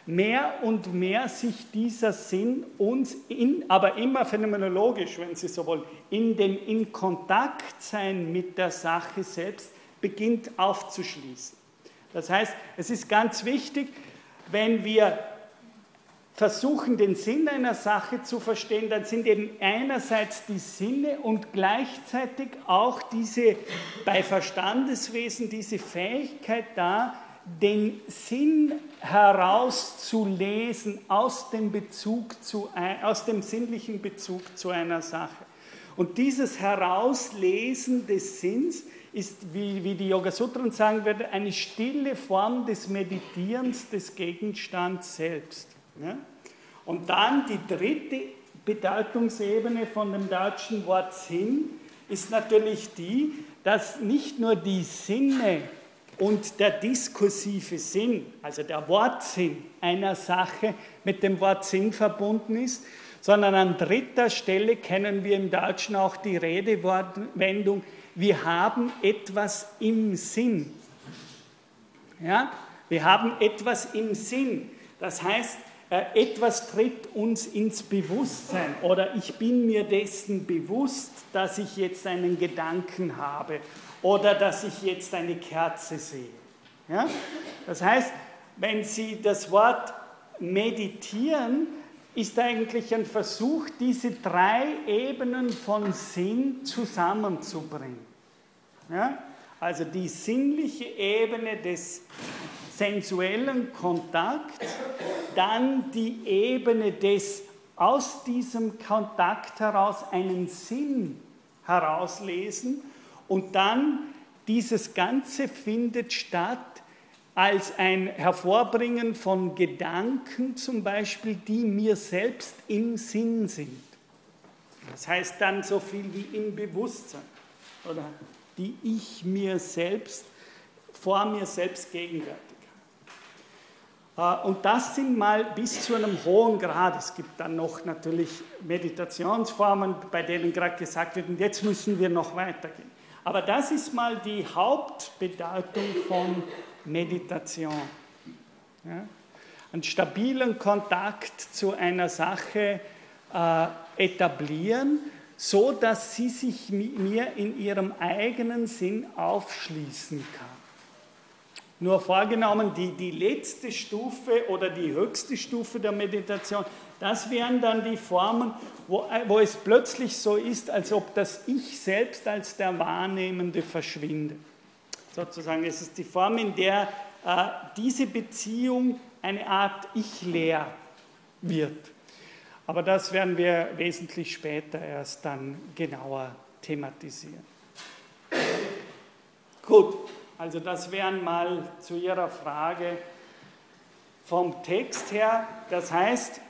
mehr und mehr sich dieser Sinn uns, in, aber immer phänomenologisch, wenn Sie so wollen, in dem in Kontakt sein mit der Sache selbst beginnt aufzuschließen. Das heißt, es ist ganz wichtig, wenn wir versuchen, den Sinn einer Sache zu verstehen, dann sind eben einerseits die Sinne und gleichzeitig auch diese bei Verstandeswesen diese Fähigkeit da, den Sinn herauszulesen aus dem, Bezug zu, aus dem sinnlichen Bezug zu einer Sache. Und dieses Herauslesen des Sinns ist, wie, wie die Yoga Sutren sagen würde, eine stille Form des Meditierens des Gegenstands selbst. Ja? Und dann die dritte Bedeutungsebene von dem deutschen Wort Sinn ist natürlich die, dass nicht nur die Sinne und der diskursive Sinn, also der Wortsinn einer Sache mit dem Wort Sinn verbunden ist, sondern an dritter Stelle kennen wir im Deutschen auch die Redewendung, wir haben etwas im Sinn. Ja? Wir haben etwas im Sinn. Das heißt, äh, etwas tritt uns ins Bewusstsein oder ich bin mir dessen bewusst, dass ich jetzt einen Gedanken habe oder dass ich jetzt eine Kerze sehe. Ja? Das heißt, wenn Sie das Wort meditieren, ist eigentlich ein Versuch, diese drei Ebenen von Sinn zusammenzubringen. Ja? Also die sinnliche Ebene des sensuellen Kontakts, dann die Ebene des aus diesem Kontakt heraus einen Sinn herauslesen und dann dieses Ganze findet statt als ein Hervorbringen von Gedanken zum Beispiel, die mir selbst im Sinn sind. Das heißt dann so viel wie im Bewusstsein oder die ich mir selbst vor mir selbst gegenwärtig habe. Äh, und das sind mal bis zu einem hohen Grad. Es gibt dann noch natürlich Meditationsformen, bei denen gerade gesagt wird, und jetzt müssen wir noch weitergehen. Aber das ist mal die Hauptbedeutung von Meditation. Ja? Einen stabilen Kontakt zu einer Sache äh, etablieren, so dass sie sich mir in ihrem eigenen Sinn aufschließen kann. Nur vorgenommen, die, die letzte Stufe oder die höchste Stufe der Meditation, das wären dann die Formen, wo, wo es plötzlich so ist, als ob das Ich selbst als der Wahrnehmende verschwindet. Sozusagen, es ist die Form, in der äh, diese Beziehung eine Art Ich-Leer wird. Aber das werden wir wesentlich später erst dann genauer thematisieren. Gut, also das wären mal zu Ihrer Frage vom Text her. Das heißt, äh,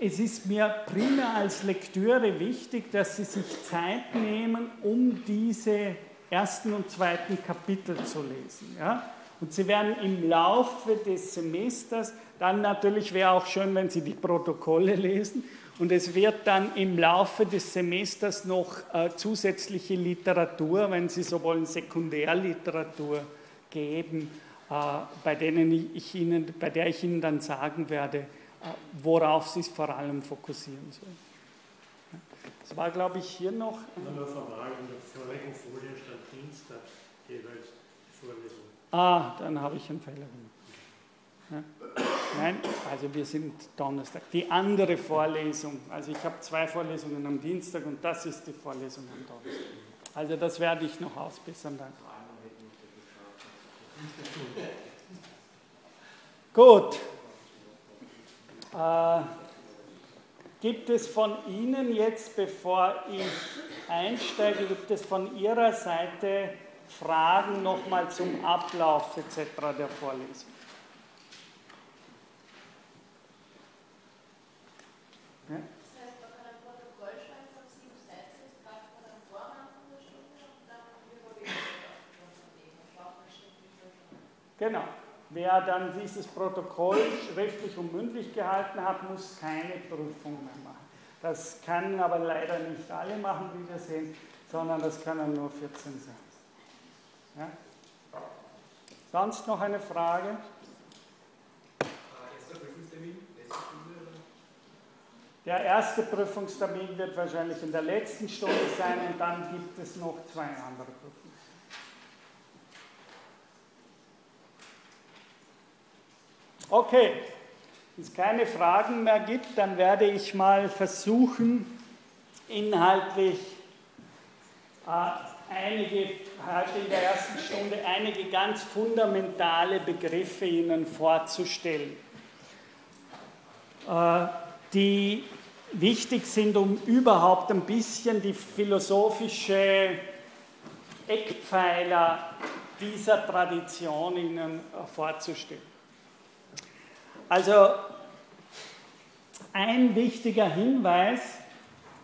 es ist mir primär als Lektüre wichtig, dass Sie sich Zeit nehmen, um diese ersten und zweiten Kapitel zu lesen. Ja? Und Sie werden im Laufe des Semesters, dann natürlich wäre auch schön, wenn Sie die Protokolle lesen, Und es wird dann im Laufe des Semesters noch äh, zusätzliche Literatur, wenn Sie so wollen, Sekundärliteratur geben, äh, bei, denen ich Ihnen, bei der ich Ihnen dann sagen werde, worauf Sie es vor allem fokussieren sollen. Das war, glaube ich, hier noch. Nur Frage, in der vorigen Folie stand Dienstag jeweils die Vorlesung. Ah, dann habe ich einen Fehler gemacht. Ja. Nein, also wir sind Donnerstag. Die andere Vorlesung, also ich habe zwei Vorlesungen am Dienstag und das ist die Vorlesung am Donnerstag. Also das werde ich noch ausbessern dann. Gut. Äh, gibt es von Ihnen jetzt, bevor ich einsteige, gibt es von Ihrer Seite Fragen nochmal zum Ablauf etc. der Vorlesung? Ja? Genau. Wer dann dieses Protokoll schriftlich und mündlich gehalten hat, muss keine Prüfung mehr machen. Das können aber leider nicht alle machen, wie wir sehen, sondern das können nur 14 sein. Ja? Sonst noch eine Frage? Der erste Prüfungstermin wird wahrscheinlich in der letzten Stunde sein und dann gibt es noch zwei andere Prüfungen. Okay, wenn es keine Fragen mehr gibt, dann werde ich mal versuchen, inhaltlich äh, einige, heute in der ersten Stunde, einige ganz fundamentale Begriffe Ihnen vorzustellen. Äh, die wichtig sind, um überhaupt ein bisschen die philosophische Eckpfeiler dieser Tradition Ihnen vorzustellen. Also ein wichtiger Hinweis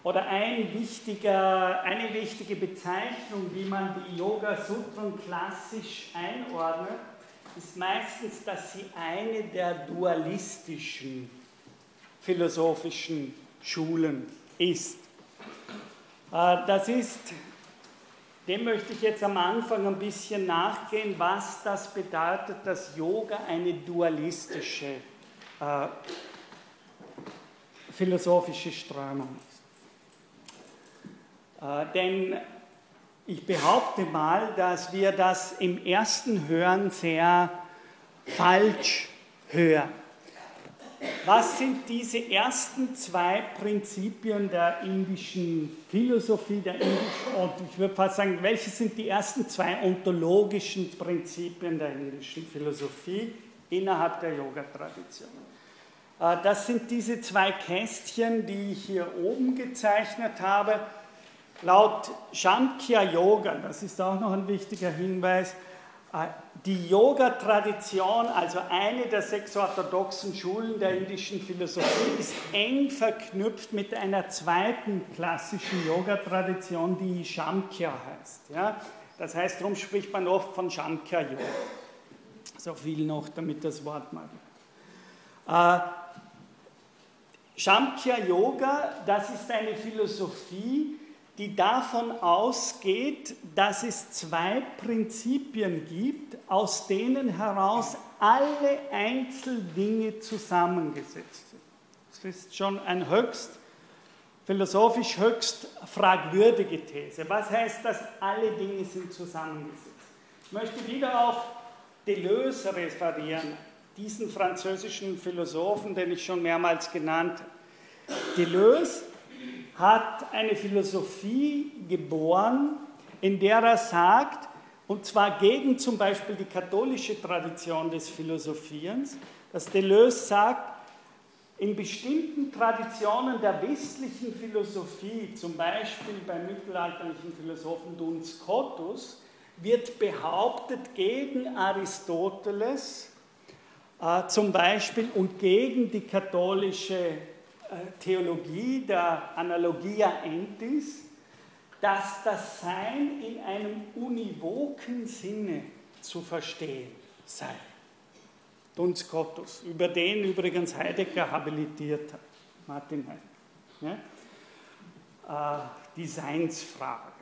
oder ein wichtiger, eine wichtige Bezeichnung, wie man die Yoga-Sutren klassisch einordnet, ist meistens, dass sie eine der dualistischen philosophischen Schulen ist. Äh, das ist, dem möchte ich jetzt am Anfang ein bisschen nachgehen, was das bedeutet, dass Yoga eine dualistische äh, philosophische Strömung ist. Äh, denn ich behaupte mal, dass wir das im ersten Hören sehr falsch hören. Was sind diese ersten zwei Prinzipien der indischen Philosophie, der indischen, und ich würde fast sagen, welche sind die ersten zwei ontologischen Prinzipien der indischen Philosophie innerhalb der Yoga-Tradition? Äh, das sind diese zwei Kästchen, die ich hier oben gezeichnet habe. Laut Shankhya Yoga, das ist auch noch ein wichtiger Hinweis, äh, die Yoga-Tradition, also eine der sechs orthodoxen Schulen der indischen Philosophie, ist eng verknüpft mit einer zweiten klassischen Yoga-Tradition, die Shamkhya heißt. Das heißt, darum spricht man oft von Shamkhya-Yoga. So viel noch, damit das Wort mal. Shamkhya Yoga, das ist eine Philosophie, die davon ausgeht, dass es zwei Prinzipien gibt, aus denen heraus alle Einzeldinge zusammengesetzt sind. Das ist schon eine höchst philosophisch höchst fragwürdige These. Was heißt das, alle Dinge sind zusammengesetzt? Ich möchte wieder auf Deleuze referieren, diesen französischen Philosophen, den ich schon mehrmals genannt habe. Deleuze hat eine Philosophie geboren, in der er sagt, und zwar gegen zum Beispiel die katholische Tradition des Philosophierens, dass Deleuze sagt, in bestimmten Traditionen der westlichen Philosophie, zum Beispiel beim mittelalterlichen Philosophen Duns Scotus, wird behauptet gegen Aristoteles äh, zum Beispiel und gegen die katholische Theologie der Analogia Entis, dass das Sein in einem univoken Sinne zu verstehen sei. Duns Scotus, über den übrigens Heidegger habilitiert hat, Martin Heidegger. Ja? Äh, die Seinsfrage.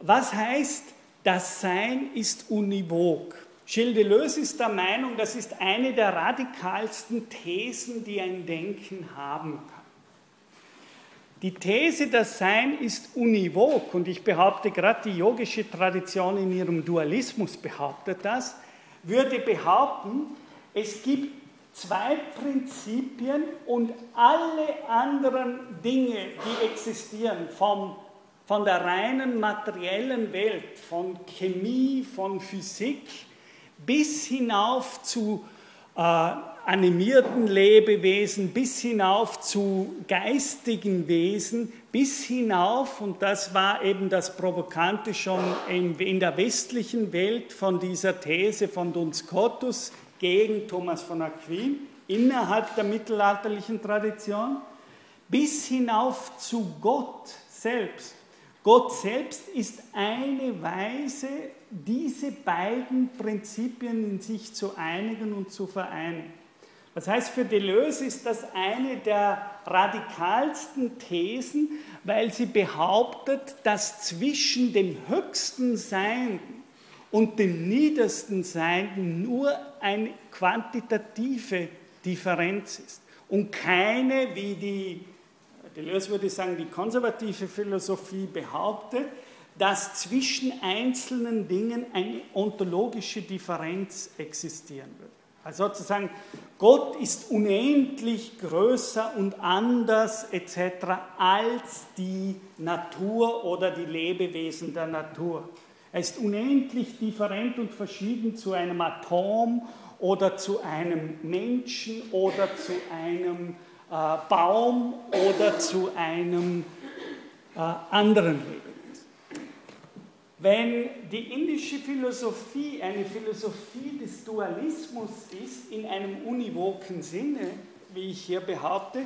Was heißt, das Sein ist univok? Gilles Deleuze ist der Meinung, das ist eine der radikalsten Thesen, die ein Denken haben kann. Die These, das Sein ist univok, und ich behaupte, gerade die yogische Tradition in ihrem Dualismus behauptet das, würde behaupten, es gibt zwei Prinzipien und alle anderen Dinge, die existieren, vom, von der reinen materiellen Welt, von Chemie, von Physik, bis hinauf zu äh, animierten Lebewesen bis hinauf zu geistigen Wesen, bis hinauf, und das war eben das Provokante schon in, der westlichen Welt von dieser These von Duns Scotus gegen Thomas von Aquin, innerhalb der mittelalterlichen Tradition, bis hinauf zu Gott selbst. Gott selbst ist eine Weise, diese beiden Prinzipien in sich zu einigen und zu vereinen. Das heißt, für Deleuze ist das eine der radikalsten Thesen, weil sie behauptet, dass zwischen dem höchsten Sein und dem niedersten Sein nur eine quantitative Differenz ist und keine, wie die, Deleuze würde sagen, die konservative Philosophie behauptet, dass zwischen einzelnen Dingen eine ontologische Differenz existieren würde. Also sozusagen, Gott ist unendlich größer und anders etc. als die Natur oder die Lebewesen der Natur. Er ist unendlich different und verschieden zu einem Atom oder zu einem Menschen oder zu einem äh, Baum oder zu einem äh, anderen Leben. Wenn die indische Philosophie eine Philosophie des Dualismus ist, in einem univoken Sinne, wie ich hier behaupte,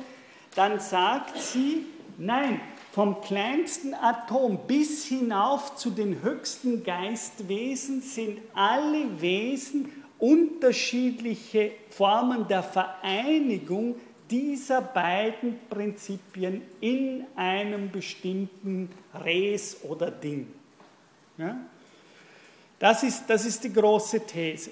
dann sagt sie, nein, vom kleinsten Atom bis hinauf zu den höchsten Geistwesen sind alle Wesen unterschiedliche Formen der Vereinigung dieser beiden Prinzipien in einem bestimmten Res oder Ding. Ja? Das, ist, das ist die große These.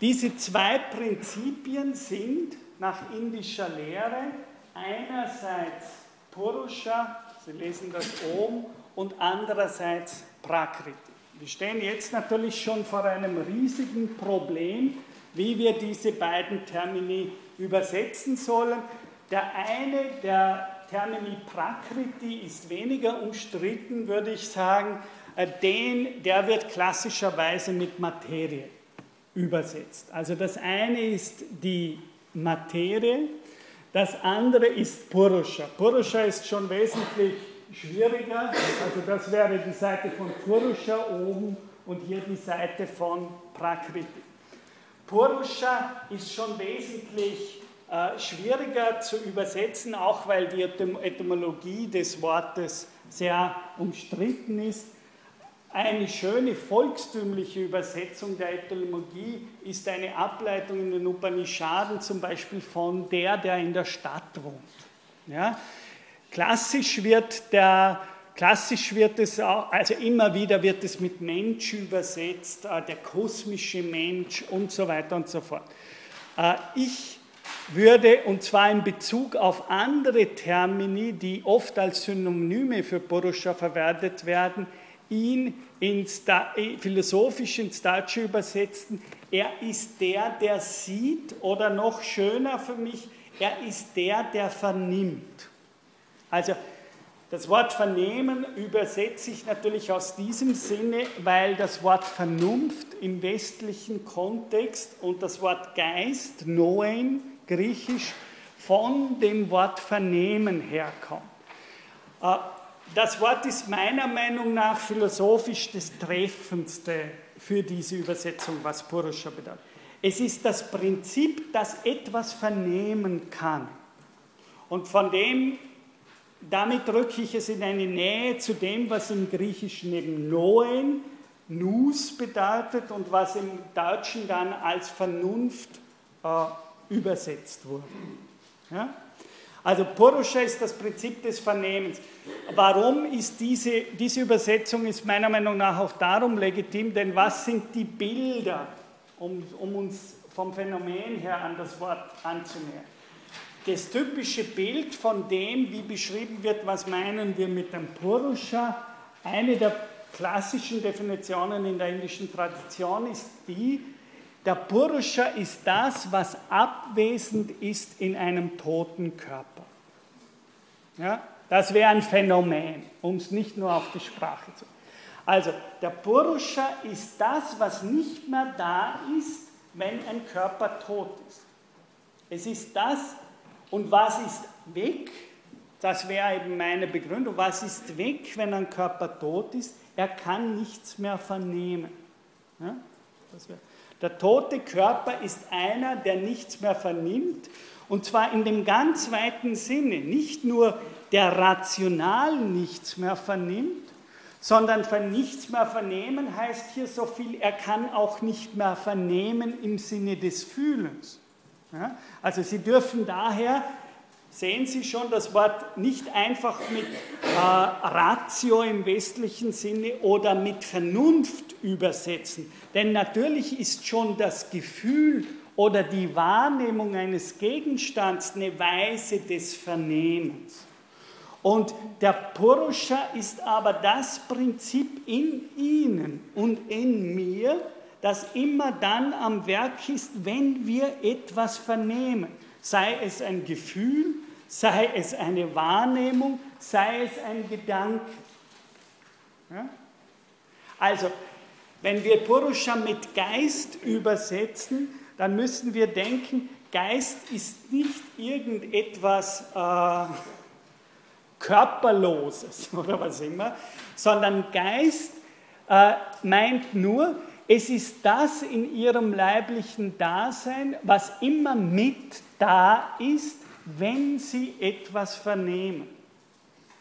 Diese zwei Prinzipien sind nach indischer Lehre einerseits Purusha, Sie lesen das oben, und andererseits Prakriti. Wir stehen jetzt natürlich schon vor einem riesigen Problem, wie wir diese beiden Termini übersetzen sollen. Der eine, der Termini Prakriti, ist weniger umstritten, würde ich sagen, den, der wird klassischerweise mit Materie übersetzt. Also das eine ist die Materie, das andere ist Purusha. Purusha ist schon wesentlich schwieriger, also das wäre die Seite von Purusha oben und hier die Seite von Prakriti. Purusha ist schon wesentlich äh, schwieriger zu übersetzen, auch weil die Etymologie des Wortes sehr umstritten ist. Eine schöne volkstümliche Übersetzung der Etymologie ist eine Ableitung in den Upanishaden zum Beispiel von der, der in der Stadt wohnt. Ja? Klassisch wird der Klassisch wird es auch, also immer wieder wird es mit Mensch übersetzt, äh, der kosmische Mensch und so weiter und so fort. Äh, ich würde, und zwar in Bezug auf andere Termini, die oft als Synonyme für Purusha verwendet werden, ihn ins, philosophisch ins Deutsche übersetzen, er ist der, der sieht, oder noch schöner für mich, er ist der, der vernimmt. Also das Wort vernehmen übersetze ich natürlich aus diesem Sinne, weil das Wort Vernunft im westlichen Kontext und das Wort Geist, Noen, griechisch, von dem Wort Vernehmen herkommt. Das Wort ist meiner Meinung nach philosophisch das Treffendste für diese Übersetzung, was Purusha bedeutet. Es ist das Prinzip, dass etwas vernehmen kann. Und von dem, damit drücke ich es in eine Nähe zu dem, was im Griechischen eben Noen, Nus bedeutet und was im Deutschen dann als Vernunft äh, übersetzt wurde. Ja? Also Purusha ist das Prinzip des Vernehmens. Warum ist diese, diese Übersetzung ist meiner Meinung nach auch darum legitim, denn was sind die Bilder, um, um uns vom Phänomen her an das Wort anzunähern? Das typische Bild von dem, wie beschrieben wird, was meinen wir mit dem Purusha, eine der klassischen Definitionen in der indischen Tradition ist die, der Purusha ist das, was abwesend ist in einem toten Körper. Ja, das wäre ein Phänomen, um es nicht nur auf die Sprache zu. Also, der Purusha ist das, was nicht mehr da ist, wenn ein Körper tot ist. Es ist das, und was ist weg? Das wäre eben meine Begründung. Was ist weg, wenn ein Körper tot ist? Er kann nichts mehr vernehmen. Ja? Der tote Körper ist einer, der nichts mehr vernimmt. Und zwar in dem ganz weiten Sinne. Nicht nur der rational nichts mehr vernimmt, sondern von nichts mehr vernehmen heißt hier so viel, er kann auch nicht mehr vernehmen im Sinne des Fühlens. Ja? Also Sie dürfen daher sehen Sie schon das Wort nicht einfach mit äh, Ratio im westlichen Sinne oder mit Vernunft übersetzen. Denn natürlich ist schon das Gefühl oder die Wahrnehmung eines Gegenstands eine Weise des Vernehmens. Und der Purusha ist aber das Prinzip in Ihnen und in mir, das immer dann am Werk ist, wenn wir etwas vernehmen sei es ein Gefühl, sei es eine Wahrnehmung, sei es ein Gedanke. Ja? Also, wenn wir Purusha mit Geist übersetzen, dann müssen wir denken, Geist ist nicht irgendetwas äh, Körperloses oder was immer, sondern Geist äh, meint nur, es ist das in ihrem leiblichen Dasein, was immer mit da ist, wenn sie etwas vernehmen.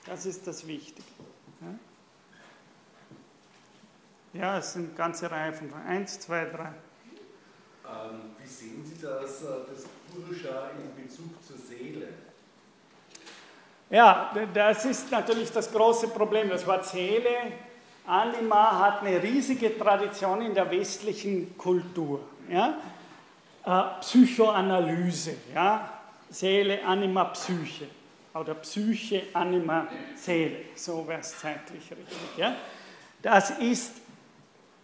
Das ist das Wichtige. Ja, es sind eine ganze Reihe von eins, zwei, drei. Ähm, wie sehen Sie das, äh, das Purusha in Bezug zur Seele? Ja, das ist natürlich das große Problem. Das Wort Seele Anima hat eine riesige Tradition in der westlichen Kultur. Ja? Äh, Psychoanalyse, ja? Seele, Anima, Psyche. Oder Psyche, Anima, Seele. So wäre es zeitlich richtig. Ja? Das ist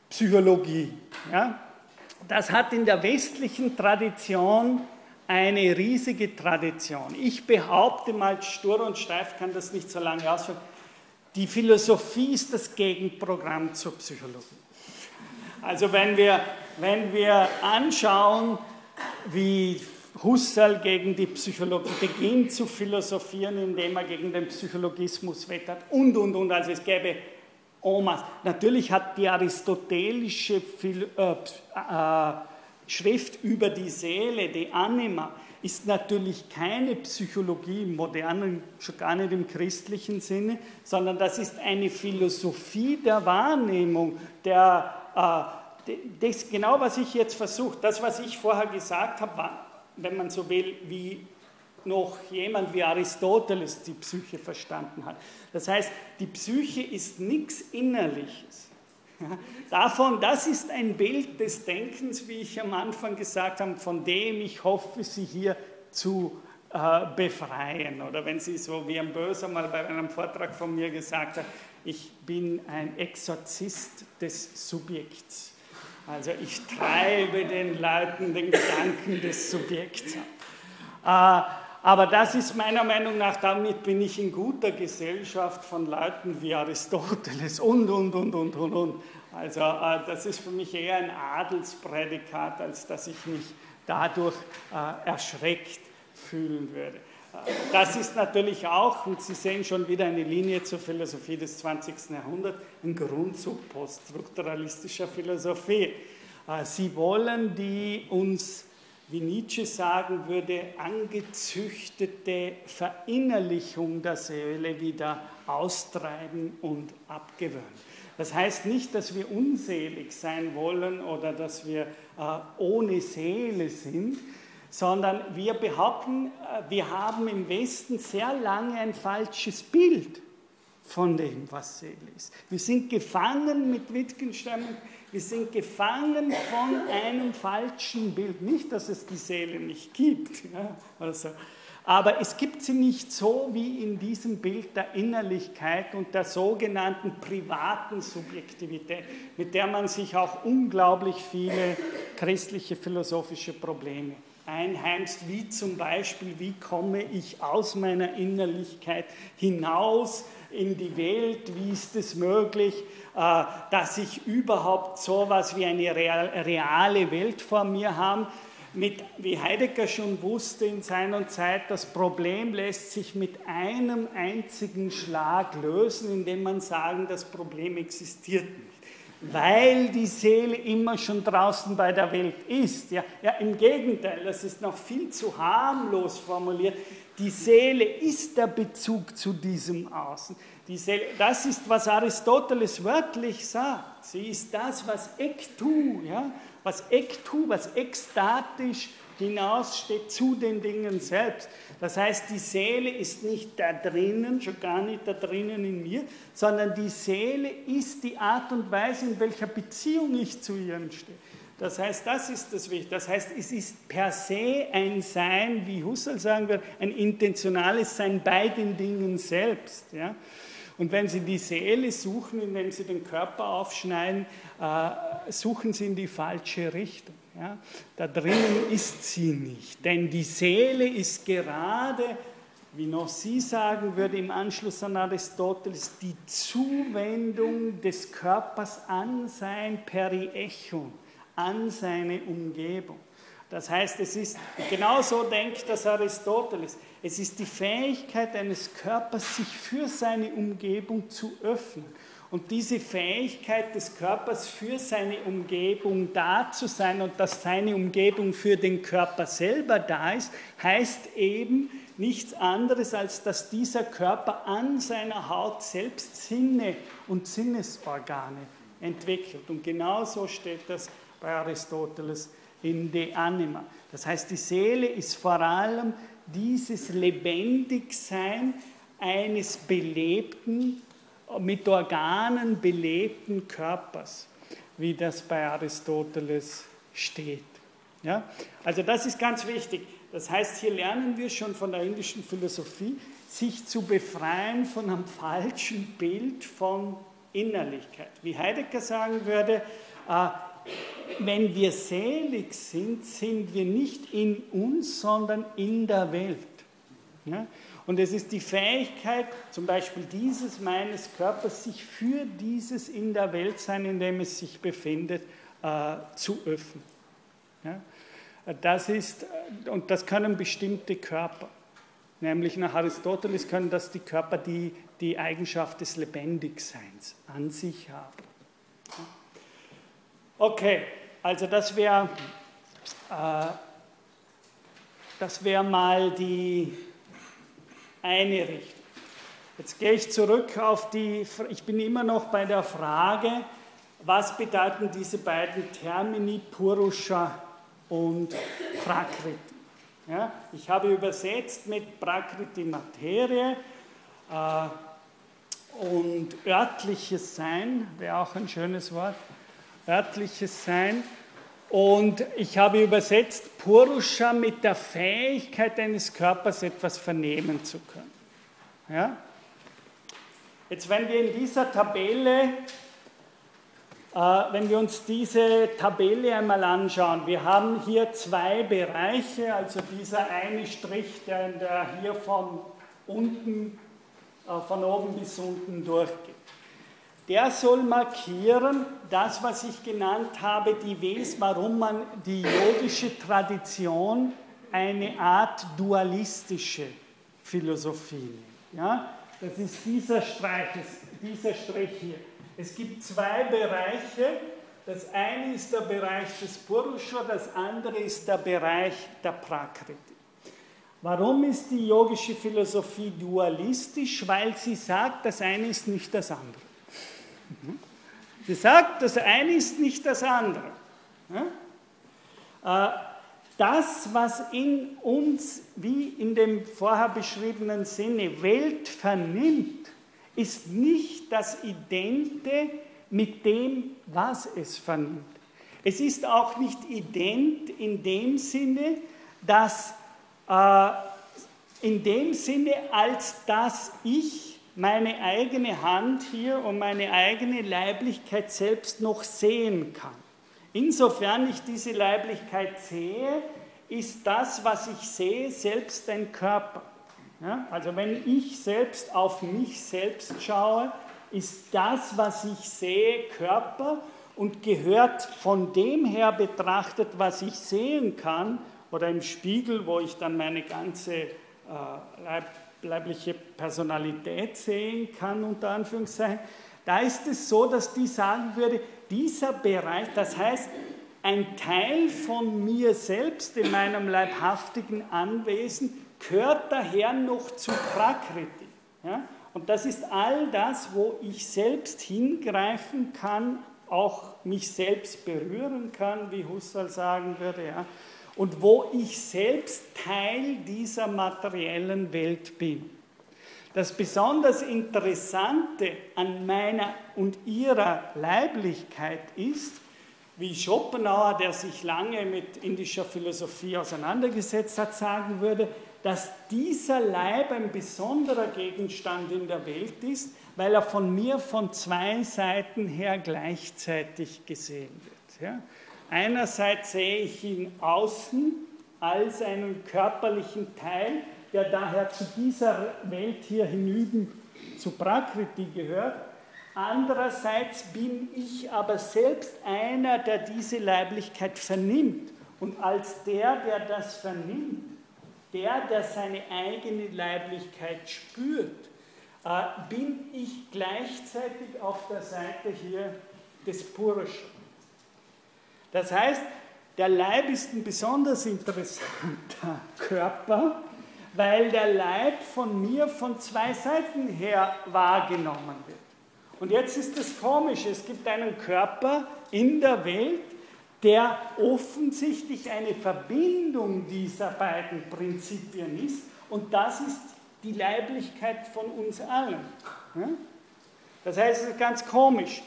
Psychologie. Ja? Das hat in der westlichen Tradition eine riesige Tradition. Ich behaupte mal, stur und steif kann das nicht so lange ausführen die Philosophie ist das Gegenprogramm zur Psychologie. Also wenn wir, wenn wir anschauen, wie Husserl gegen die Psychologie beginnt zu philosophieren, indem er gegen den Psychologismus wettert und, und, und. Also es gäbe Omas. Natürlich hat die aristotelische äh, äh, Schrift über die Seele, die Anima, ist natürlich keine Psychologie im modernen, schon gar nicht im christlichen Sinne, sondern das ist eine Philosophie der Wahrnehmung, der, äh, das genau, was ich jetzt versuche, das, was ich vorher gesagt habe, wenn man so will, wie noch jemand wie Aristoteles die Psyche verstanden hat. Das heißt, die Psyche ist nichts Innerliches. Davon, das ist ein Bild des Denkens, wie ich am Anfang gesagt habe, von dem ich hoffe, Sie hier zu äh, befreien. Oder wenn Sie so wie ein Böser mal bei einem Vortrag von mir gesagt hat, ich bin ein Exorzist des Subjekts. Also ich treibe den Leuten den Gedanken des Subjekts ab. Äh, aber das ist meiner Meinung nach, damit bin ich in guter Gesellschaft von Leuten wie Aristoteles und, und, und, und, und, und. Also äh, das ist für mich eher ein Adelsprädikat, als dass ich mich dadurch äh, erschreckt fühlen würde. Äh, das ist natürlich auch, und Sie sehen schon wieder eine Linie zur Philosophie des 20. Jahrhunderts, ein Grundzug poststrukturalistischer Philosophie. Sie wollen die uns wie Nietzsche sagen würde, angezüchtete Verinnerlichung der Seele wieder austreiben und abgewöhnen. Das heißt nicht, dass wir unselig sein wollen oder dass wir äh, ohne Seele sind, sondern wir behaupten, äh, wir haben im Westen sehr lange ein falsches Bild von dem, was Seele ist. Wir sind gefangen mit Wittgenstein, wir sind gefangen von einem falschen Bild. Nicht, dass es die Seele nicht gibt, ja, also, aber es gibt sie nicht so wie in diesem Bild der Innerlichkeit und der sogenannten privaten Subjektivität, mit der man sich auch unglaublich viele christliche philosophische Probleme einheimst, wie zum Beispiel, wie komme ich aus meiner Innerlichkeit hinaus in die Welt, wie ist es möglich, dass ich überhaupt so etwas wie eine reale Welt vor mir habe. Mit, wie Heidegger schon wusste in seiner Zeit, das Problem lässt sich mit einem einzigen Schlag lösen, indem man sagen, das Problem existiert nicht weil die Seele immer schon draußen bei der Welt ist. Ja, ja, Im Gegenteil, das ist noch viel zu harmlos formuliert. Die Seele ist der Bezug zu diesem Außen. Die Seele, das ist, was Aristoteles wörtlich sagt. Sie ist das, was ektu, ja, was ektu, was ekstatisch hinaussteht zu den Dingen selbst. Das heißt, die Seele ist nicht da drinnen, schon gar nicht da drinnen in mir, sondern die Seele ist die Art und Weise, in welcher Beziehung ich zu ihr stehe. Das heißt, das ist das Wichtige. Das heißt, es ist per se ein Sein, wie Husserl sagen wird, ein intentionales Sein bei den Dingen selbst. Ja? Und wenn Sie die Seele suchen, indem Sie den Körper aufschneiden, äh, suchen Sie in die falsche Richtung. Ja? Da drinnen ist sie nicht, denn die Seele ist gerade, wie noch sie sagen würde im Anschluss an Aristoteles, die Zuwendung des Körpers an sein Periechon, an seine Umgebung. Das heißt, es ist, genauso denkt das Aristoteles, es ist die Fähigkeit eines Körpers, sich für seine Umgebung zu öffnen. Und diese Fähigkeit des Körpers für seine Umgebung da zu sein und dass seine Umgebung für den Körper selber da ist, heißt eben nichts anderes, als dass dieser Körper an seiner Haut selbst Sinne und Sinnesorgane entwickelt. Und genauso steht das bei Aristoteles in De Anima. Das heißt, die Seele ist vor allem dieses Lebendigsein eines belebten, mit Organen belebten Körpers, wie das bei Aristoteles steht. Ja? Also das ist ganz wichtig. Das heißt, hier lernen wir schon von der indischen Philosophie, sich zu befreien von einem falschen Bild von Innerlichkeit. Wie Heidegger sagen würde, äh, wenn wir selig sind, sind wir nicht in uns, sondern in der Welt. Ja? Und es ist die Fähigkeit, zum Beispiel dieses meines Körpers, sich für dieses in der Welt sein, in dem es sich befindet, äh, zu öffnen. Ja? Das ist, und das können bestimmte Körper. Nämlich nach Aristoteles können das die Körper, die die Eigenschaft des Lebendigseins an sich haben. Okay, also das wäre äh, wär mal die eine Richtung. Jetzt gehe ich zurück auf die, ich bin immer noch bei der Frage, was bedeuten diese beiden Termini Purusha und Prakriti? Ja, ich habe übersetzt mit Prakriti Materie äh, und örtliches Sein, wäre auch ein schönes Wort, örtliches Sein. Und ich habe übersetzt Purusha mit der Fähigkeit eines Körpers etwas vernehmen zu können. Ja? Jetzt, wenn wir in dieser Tabelle, äh, wenn wir uns diese Tabelle einmal anschauen, wir haben hier zwei Bereiche, also dieser eine Strich, der, der hier von unten, äh, von oben bis unten durchgeht der soll markieren, das, was ich genannt habe, die Wes, warum man die yogische Tradition eine Art dualistische Philosophie nennt. Ja? Das ist dieser Streich, dieser Strich hier. Es gibt zwei Bereiche. Das eine ist der Bereich des Purusha, das andere ist der Bereich der Prakriti. Warum ist die yogische Philosophie dualistisch? Weil sie sagt, das eine ist nicht das andere. Sie sagt, das eine ist nicht das andere. Äh, das, was in uns, wie in dem vorher beschriebenen Sinne, Welt vernimmt, ist nicht das Idente mit dem, was es vernimmt. Es ist auch nicht ident in dem Sinne, dass äh, in dem Sinne, als dass ich meine eigene Hand hier und meine eigene Leiblichkeit selbst noch sehen kann. Insofern ich diese Leiblichkeit sehe, ist das, was ich sehe, selbst ein Körper. Ja? Also wenn ich selbst auf mich selbst schaue, ist das, was ich sehe, Körper und gehört von dem her betrachtet, was ich sehen kann, oder im Spiegel, wo ich dann meine ganze äh, leibliche Personalität sehen kann, unter Anführungszeichen, da ist es so, dass die sagen würde, dieser Bereich, das heißt, ein Teil von mir selbst in meinem leibhaftigen Anwesen gehört daher noch zu Prakriti. Ja? Und das ist all das, wo ich selbst hingreifen kann, auch mich selbst berühren kann, wie Husserl sagen würde, ja? Und wo ich selbst Teil dieser materiellen Welt bin. Das besonders Interessante an meiner und ihrer Leiblichkeit ist, wie Schopenhauer, der sich lange mit indischer Philosophie auseinandergesetzt hat, sagen würde, dass dieser Leib ein besonderer Gegenstand in der Welt ist, weil er von mir von zwei Seiten her gleichzeitig gesehen wird. Ja? Einerseits sehe ich ihn außen als einen körperlichen Teil, der daher zu dieser Welt hier hinüben zu Prakriti gehört. Andererseits bin ich aber selbst einer, der diese Leiblichkeit vernimmt. Und als der, der das vernimmt, der, der seine eigene Leiblichkeit spürt, äh, bin ich gleichzeitig auf der Seite hier des Purusha. Das heißt, der Leib ist ein besonders interessanter Körper, weil der Leib von mir von zwei Seiten her wahrgenommen wird. Und jetzt ist es komisch, es gibt einen Körper in der Welt, der offensichtlich eine Verbindung dieser beiden Prinzipien ist und das ist die Leiblichkeit von uns allen. Das heißt, es ist ganz komisch,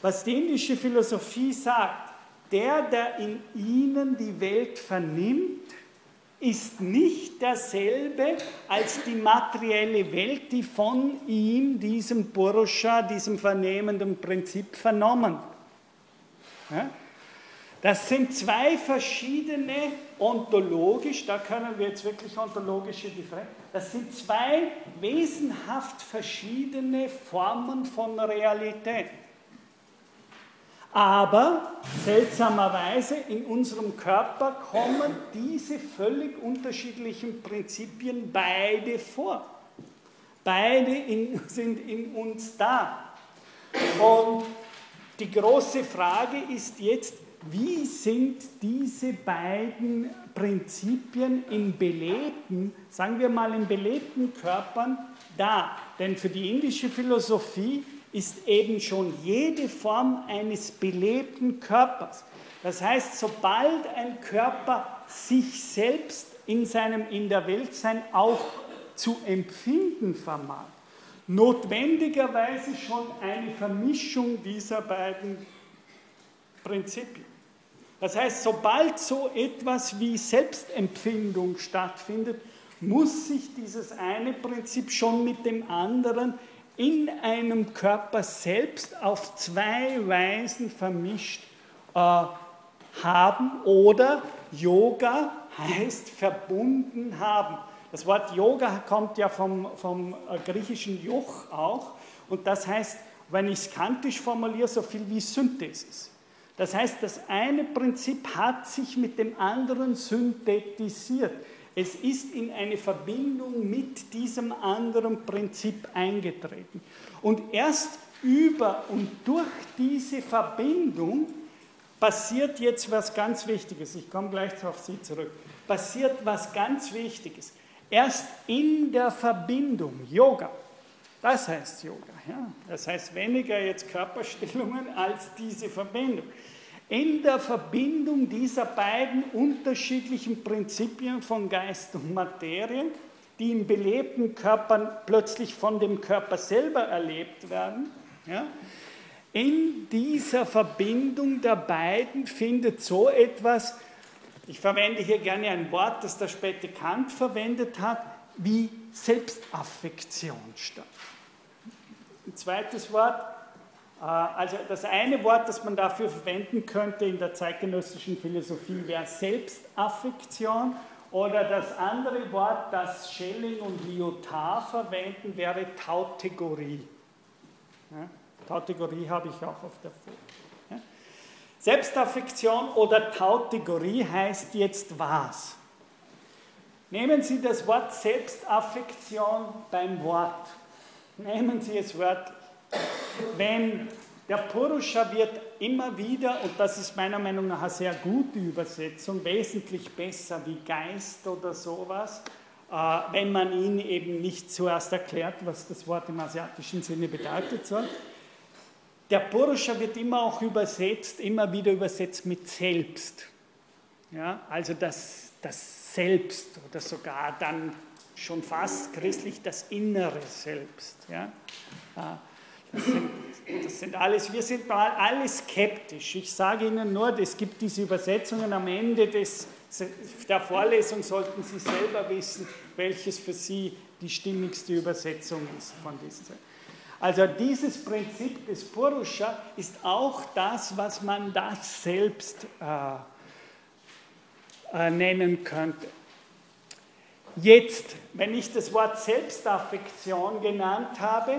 was die indische Philosophie sagt, der, der in ihnen die Welt vernimmt, ist nicht derselbe als die materielle Welt, die von ihm, diesem Purusha, diesem vernehmenden Prinzip vernommen. Das sind zwei verschiedene ontologisch, da können wir jetzt wirklich ontologische Differenzen, das sind zwei wesenhaft verschiedene Formen von Realität. Aber seltsamerweise in unserem Körper kommen diese völlig unterschiedlichen Prinzipien beide vor. Beide in, sind in uns da. Und die große Frage ist jetzt, wie sind diese beiden Prinzipien in belebten, sagen wir mal in belebten Körpern da? Denn für die indische Philosophie ist eben schon jede Form eines belebten Körpers. Das heißt, sobald ein Körper sich selbst in seinem in der Weltsein auch zu empfinden vermag, notwendigerweise schon eine Vermischung dieser beiden Prinzipien. Das heißt, sobald so etwas wie Selbstempfindung stattfindet, muss sich dieses eine Prinzip schon mit dem anderen in einem Körper selbst auf zwei Weisen vermischt äh, haben oder Yoga heißt verbunden haben. Das Wort Yoga kommt ja vom, vom äh, griechischen Joch auch und das heißt, wenn ich es kantisch formuliere, so viel wie Synthesis. Das heißt, das eine Prinzip hat sich mit dem anderen synthetisiert. Es ist in eine Verbindung mit diesem anderen Prinzip eingetreten. Und erst über und durch diese Verbindung passiert jetzt was ganz Wichtiges. Ich komme gleich auf Sie zurück. Passiert was ganz Wichtiges. Erst in der Verbindung, Yoga, das heißt Yoga. Ja? Das heißt weniger jetzt Körperstellungen als diese Verbindung. In der Verbindung dieser beiden unterschiedlichen Prinzipien von Geist und Materie, die in belebten Körpern plötzlich von dem Körper selber erlebt werden. Ja? In dieser Verbindung der beiden findet so etwas, ich verwende hier gerne ein Wort, das der späte Kant verwendet hat, wie Selbstaffektion statt. Ein zweites Wort, also das eine Wort, das man dafür verwenden könnte in der zeitgenössischen Philosophie, wäre Selbstaffektion. Oder das andere Wort, das Schelling und Lyotard verwenden, wäre Tautegorie. Ja, Tautegorie habe ich auch auf der Folie. Ja. Selbstaffektion oder Tautegorie heißt jetzt was? Nehmen Sie das Wort Selbstaffektion beim Wort. Nehmen Sie es wörtlich. Wenn der Purusha wird immer wieder, und das ist meiner Meinung nach eine sehr gute Übersetzung, wesentlich besser wie Geist oder sowas, äh, wenn man ihn eben nicht zuerst erklärt, was das Wort im asiatischen Sinne bedeutet. Der Purusha wird immer auch übersetzt, immer wieder übersetzt mit Selbst. Ja, also das, das Selbst oder sogar dann schon fast christlich das innere Selbst. Ja. Das sind, das sind alles, wir sind mal alle skeptisch. Ich sage Ihnen nur, es gibt diese Übersetzungen am Ende des, der Vorlesung, sollten Sie selber wissen, welches für Sie die stimmigste Übersetzung ist von diesen. Also dieses Prinzip des Purusha ist auch das, was man das selbst äh, äh, nennen könnte. Jetzt, wenn ich das Wort Selbstaffektion genannt habe,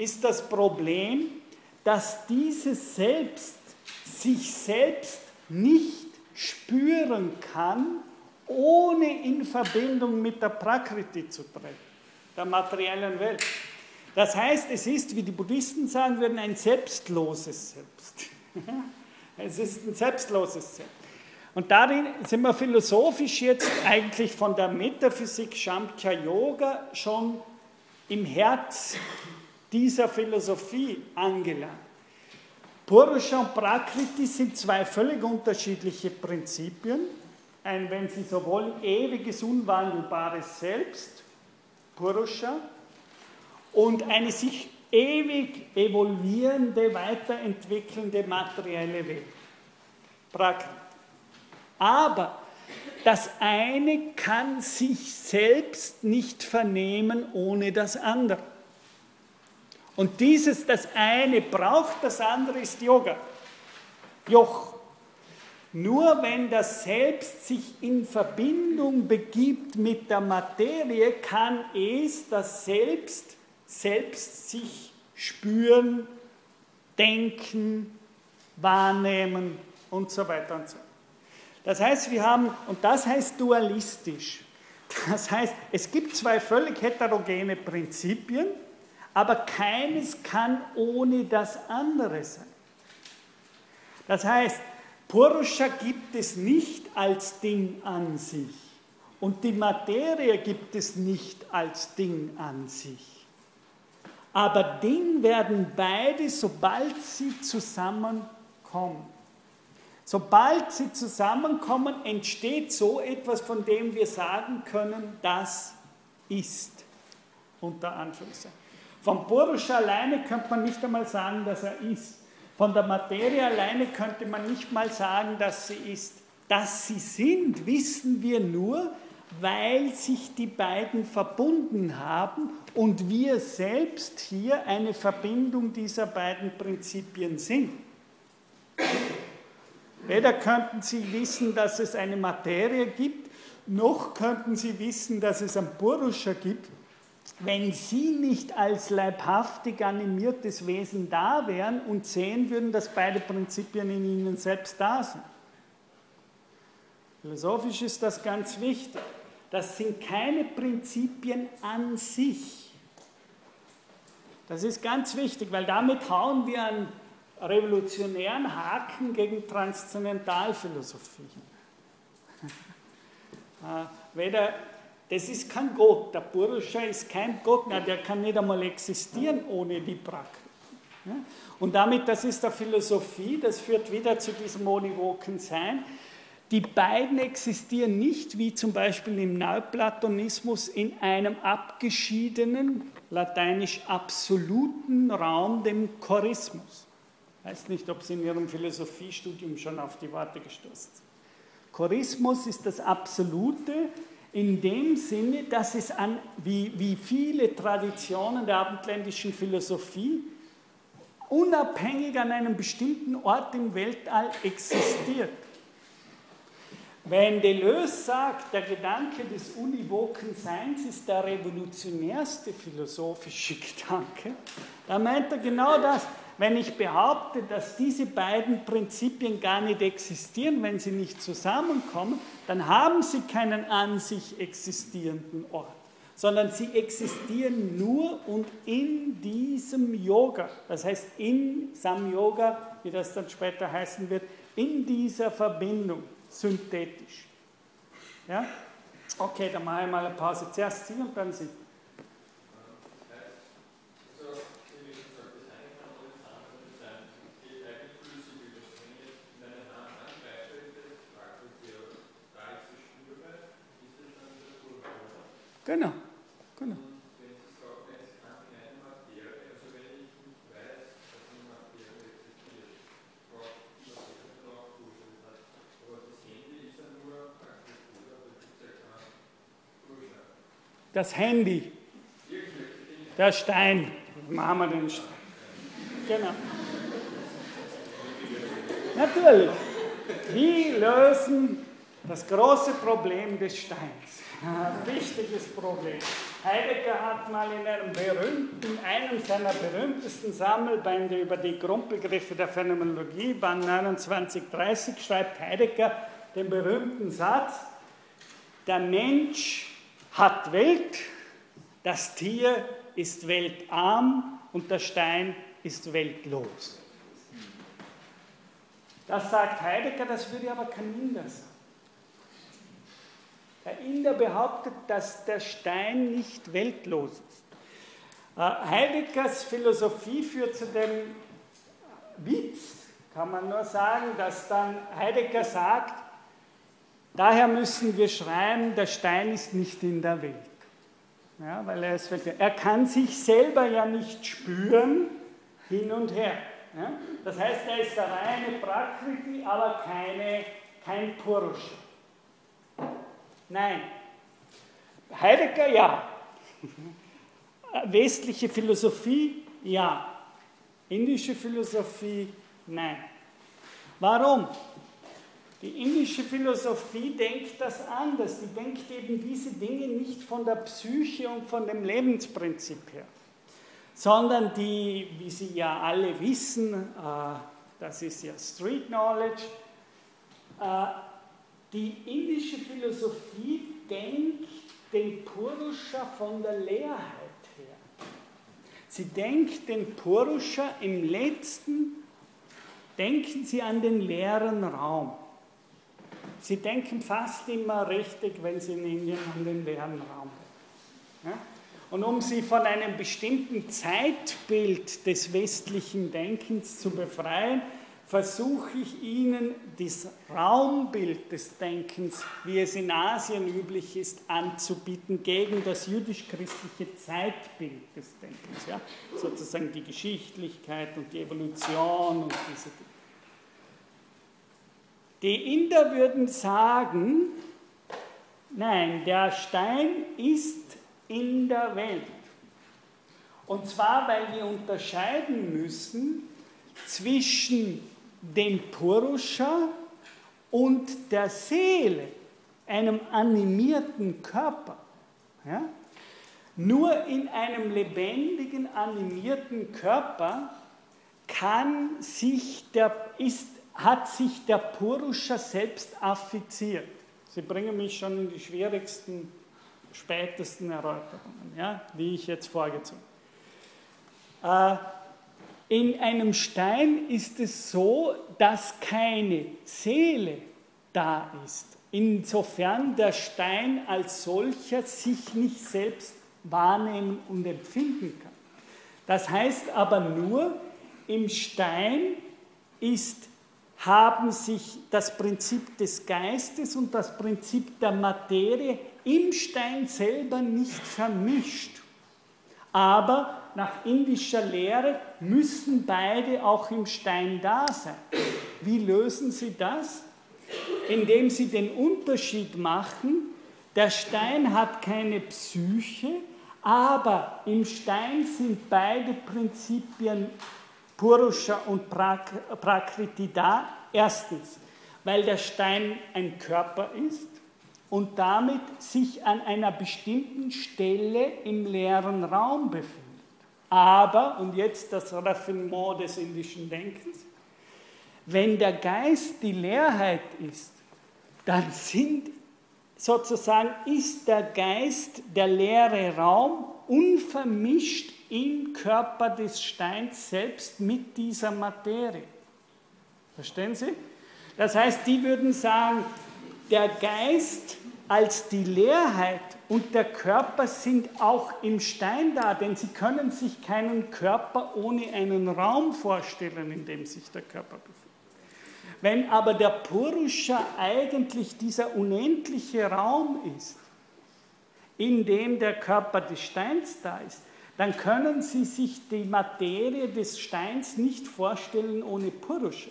ist das Problem, dass dieses Selbst sich selbst nicht spüren kann, ohne in Verbindung mit der Prakriti zu treten, der materiellen Welt. Das heißt, es ist, wie die Buddhisten sagen würden, ein selbstloses Selbst. es ist ein selbstloses Selbst. Und darin sind wir philosophisch jetzt eigentlich von der Metaphysik Shamkhya Yoga schon im Herz dieser Philosophie angelangt. Purusha und Prakriti sind zwei völlig unterschiedliche Prinzipien. Ein, wenn Sie so wollen, ewiges, unwandelbares Selbst, Purusha, und eine sich ewig evolvierende, weiterentwickelnde materielle Welt, Prakriti. Aber das eine kann sich selbst nicht vernehmen ohne das andere. Und dieses, das eine braucht, das andere ist Yoga. Joch. Nur wenn das Selbst sich in Verbindung begibt mit der Materie, kann es, das Selbst, selbst sich spüren, denken, wahrnehmen und so weiter und so. Das heißt, wir haben, und das heißt dualistisch. Das heißt, es gibt zwei völlig heterogene Prinzipien, aber keines kann ohne das andere sein. Das heißt, Purusha gibt es nicht als Ding an sich und die Materie gibt es nicht als Ding an sich. Aber Ding werden beide, sobald sie zusammenkommen. Sobald sie zusammenkommen, entsteht so etwas, von dem wir sagen können, das ist. Unter Anführungszeichen. Vom Purusha alleine könnte man nicht einmal sagen, dass er ist. Von der Materie alleine könnte man nicht mal sagen, dass sie ist. Dass sie sind, wissen wir nur, weil sich die beiden verbunden haben und wir selbst hier eine Verbindung dieser beiden Prinzipien sind. Weder könnten Sie wissen, dass es eine Materie gibt, noch könnten Sie wissen, dass es ein Purusha gibt, wenn Sie nicht als leibhaftig animiertes Wesen da wären und sehen würden, dass beide Prinzipien in Ihnen selbst da sind. Philosophisch ist das ganz wichtig. Das sind keine Prinzipien an sich. Das ist ganz wichtig, weil damit hauen wir einen revolutionären Haken gegen Transzendentalphilosophie. Äh, weder das ist kein Gott. Der Purusha ist kein Gott. Na, der kann nicht einmal existieren ohne die Prakriti. Und damit, das ist der Philosophie, das führt wieder zu diesem univoken Sein. Die beiden existieren nicht, wie zum Beispiel im Neuplatonismus, in einem abgeschiedenen, lateinisch absoluten Raum, dem Chorismus. Ich weiß nicht, ob Sie in Ihrem Philosophiestudium schon auf die Worte gestoßen sind. Chorismus ist das Absolute in dem Sinne, dass es an, wie, wie viele Traditionen der abendländischen Philosophie unabhängig an einem bestimmten Ort im Weltall existiert. Wenn Deleuze sagt, der Gedanke des univoken Seins ist der revolutionärste philosophische Gedanke, dann meint er genau das. Wenn ich behaupte, dass diese beiden Prinzipien gar nicht existieren, wenn sie nicht zusammenkommen, dann haben sie keinen an sich existierenden Ort, sondern sie existieren nur und in diesem Yoga, das heißt in Sam-Yoga, wie das dann später heißen wird, in dieser Verbindung synthetisch. Ja? Okay, dann mache ich mal eine Pause. Zuerst Sie und dann Sie. Genau, genau. Das Handy, der Stein, machen wir den Stein. Genau. Natürlich. Wie lösen das große Problem des Steins? Wichtiges Problem. Heidegger hat mal in einem berühmten, einem seiner berühmtesten Sammelbände über die Grundbegriffe der Phänomenologie, Band 2930, schreibt Heidegger den berühmten Satz, der Mensch hat Welt, das Tier ist weltarm und der Stein ist weltlos. Das sagt Heidegger, das würde aber kein Inder sagen. Der Inder behauptet, dass der Stein nicht weltlos ist. Äh, Heideggers Philosophie führt zu dem Witz, kann man nur sagen, dass dann Heidegger sagt, daher müssen wir schreiben, der Stein ist nicht in der Welt. Ja, weil er, ist, er kann sich selber ja nicht spüren hin und her. Ja? Das heißt, er ist der reine Prakriti, aber keine, kein Purusha. Nein. Heidegger ja. Westliche Philosophie ja. Indische Philosophie nein. Warum? Die indische Philosophie denkt das anders. Die denkt eben diese Dinge nicht von der Psyche und von dem Lebensprinzip her, sondern die, wie Sie ja alle wissen, äh, das ist ja Street Knowledge, äh, die indische Philosophie denkt den Purusha von der Leerheit her. Sie denkt den Purusha im letzten, denken Sie an den leeren Raum. Sie denken fast immer richtig, wenn Sie in Indien an den leeren Raum denken. Ja? Und um Sie von einem bestimmten Zeitbild des westlichen Denkens zu befreien, versuche ich Ihnen das Raumbild des Denkens, wie es in Asien üblich ist, anzubieten gegen das jüdisch-christliche Zeitbild des Denkens. Ja? Sozusagen die Geschichtlichkeit und die Evolution und diese Dinge. Die Inder würden sagen, nein, der Stein ist in der Welt. Und zwar, weil wir unterscheiden müssen zwischen dem Purusha und der Seele, einem animierten Körper. Ja? Nur in einem lebendigen, animierten Körper kann sich der, ist, hat sich der Purusha selbst affiziert. Sie bringen mich schon in die schwierigsten, spätesten Erläuterungen, ja, wie ich jetzt vorgezogen habe. Äh, in einem Stein ist es so, dass keine Seele da ist, insofern der Stein als solcher sich nicht selbst wahrnehmen und empfinden kann. Das heißt aber nur, im Stein ist, haben sich das Prinzip des Geistes und das Prinzip der Materie im Stein selber nicht vermischt. Aber nach indischer Lehre müssen beide auch im Stein da sein. Wie lösen Sie das? Indem Sie den Unterschied machen, der Stein hat keine Psyche, aber im Stein sind beide Prinzipien Purusha und Prakriti da. Erstens, weil der Stein ein Körper ist und damit sich an einer bestimmten Stelle im leeren Raum befindet. Aber, und jetzt das Raffinement des indischen Denkens, wenn der Geist die Leerheit ist, dann sind sozusagen ist der Geist der leere Raum unvermischt im Körper des Steins selbst mit dieser Materie. Verstehen Sie? Das heißt, die würden sagen, der Geist als die Leerheit und der Körper sind auch im Stein da, denn Sie können sich keinen Körper ohne einen Raum vorstellen, in dem sich der Körper befindet. Wenn aber der Purusha eigentlich dieser unendliche Raum ist, in dem der Körper des Steins da ist, dann können Sie sich die Materie des Steins nicht vorstellen ohne Purusha.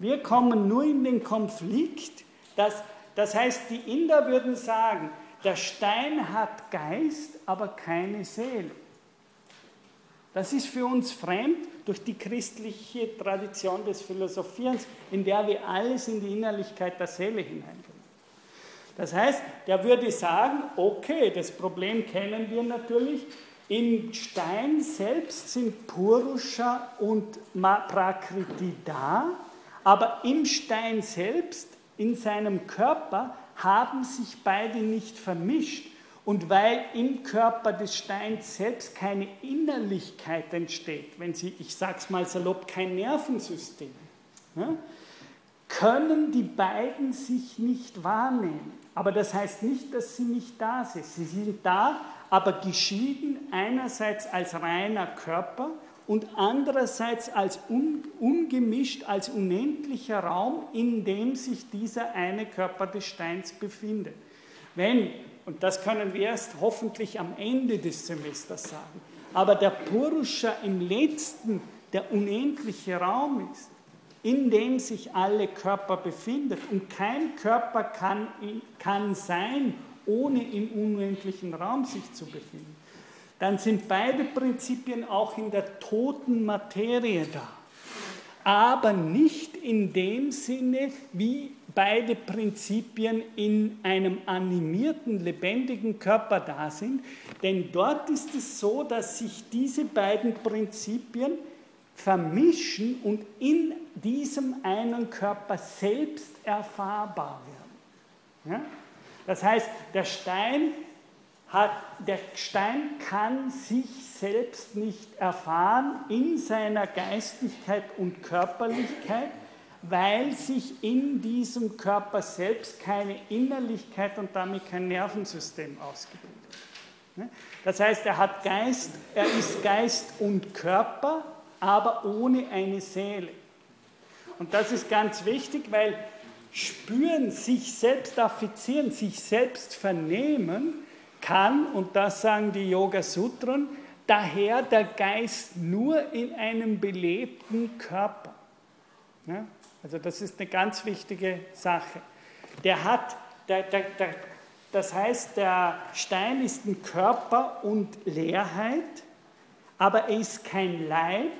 Wir kommen nur in den Konflikt, dass, das heißt, die Inder würden sagen, der Stein hat Geist, aber keine Seele. Das ist für uns fremd durch die christliche Tradition des Philosophierens, in der wir alles in die Innerlichkeit der Seele hineinbringen. Das heißt, der würde sagen, okay, das Problem kennen wir natürlich, im Stein selbst sind Purusha und Prakriti da, aber im Stein selbst, in seinem Körper, haben sich beide nicht vermischt. Und weil im Körper des Steins selbst keine Innerlichkeit entsteht, wenn Sie, ich sage es mal salopp, kein Nervensystem, ja, können die beiden sich nicht wahrnehmen. Aber das heißt nicht, dass sie nicht da sind. Sie sind da, aber geschieden einerseits als reiner Körper und andererseits als un, ungemischt, als unendlicher Raum, in dem sich dieser eine Körper des Steins befindet. Wenn und das können wir erst hoffentlich am Ende des Semesters sagen. Aber der Purusha im letzten, der unendliche Raum ist, in dem sich alle Körper befinden. Und kein Körper kann, kann sein, ohne im unendlichen Raum sich zu befinden. Dann sind beide Prinzipien auch in der toten Materie da. Aber nicht in dem Sinne, wie beide Prinzipien in einem animierten, lebendigen Körper da sind. Denn dort ist es so, dass sich diese beiden Prinzipien vermischen und in diesem einen Körper selbst erfahrbar werden. Ja? Das heißt, der Stein, hat, der Stein kann sich selbst nicht erfahren in seiner Geistigkeit und Körperlichkeit, weil sich in diesem Körper selbst keine Innerlichkeit und damit kein Nervensystem ausgebildet hat. Das heißt, er hat Geist, er ist Geist und Körper, aber ohne eine Seele. Und das ist ganz wichtig, weil spüren, sich selbst affizieren, sich selbst vernehmen, kann, und das sagen die Yoga Sutren, daher der Geist nur in einem belebten Körper. Ja? Also das ist eine ganz wichtige Sache. Der hat, der, der, der, das heißt, der Stein ist ein Körper und Leerheit, aber er ist kein Leib,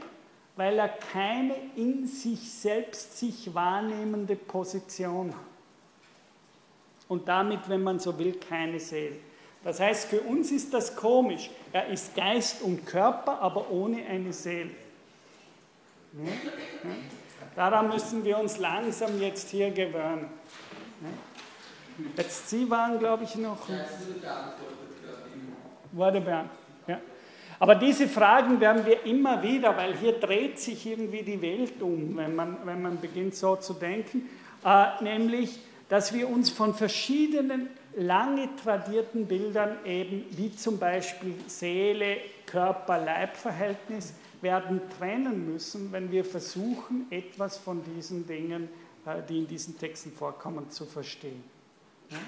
weil er keine in sich selbst sich wahrnehmende Position hat. Und damit, wenn man so will, keine Seele. Das heißt, für uns ist das komisch. Er ist Geist und Körper, aber ohne eine Seele. Daran müssen wir uns langsam jetzt hier gewöhnen. Jetzt Sie waren, glaube ich, noch. Wurde beantwortet. Ja. Aber diese Fragen werden wir immer wieder, weil hier dreht sich irgendwie die Welt um, wenn man, wenn man beginnt so zu denken. Äh, nämlich, dass wir uns von verschiedenen lange tradierten Bildern eben, wie zum Beispiel Seele, Körper, Leib-Verhältnis, werden trennen müssen, wenn wir versuchen, etwas von diesen Dingen, äh, die in diesen Texten vorkommen, zu verstehen. Ja?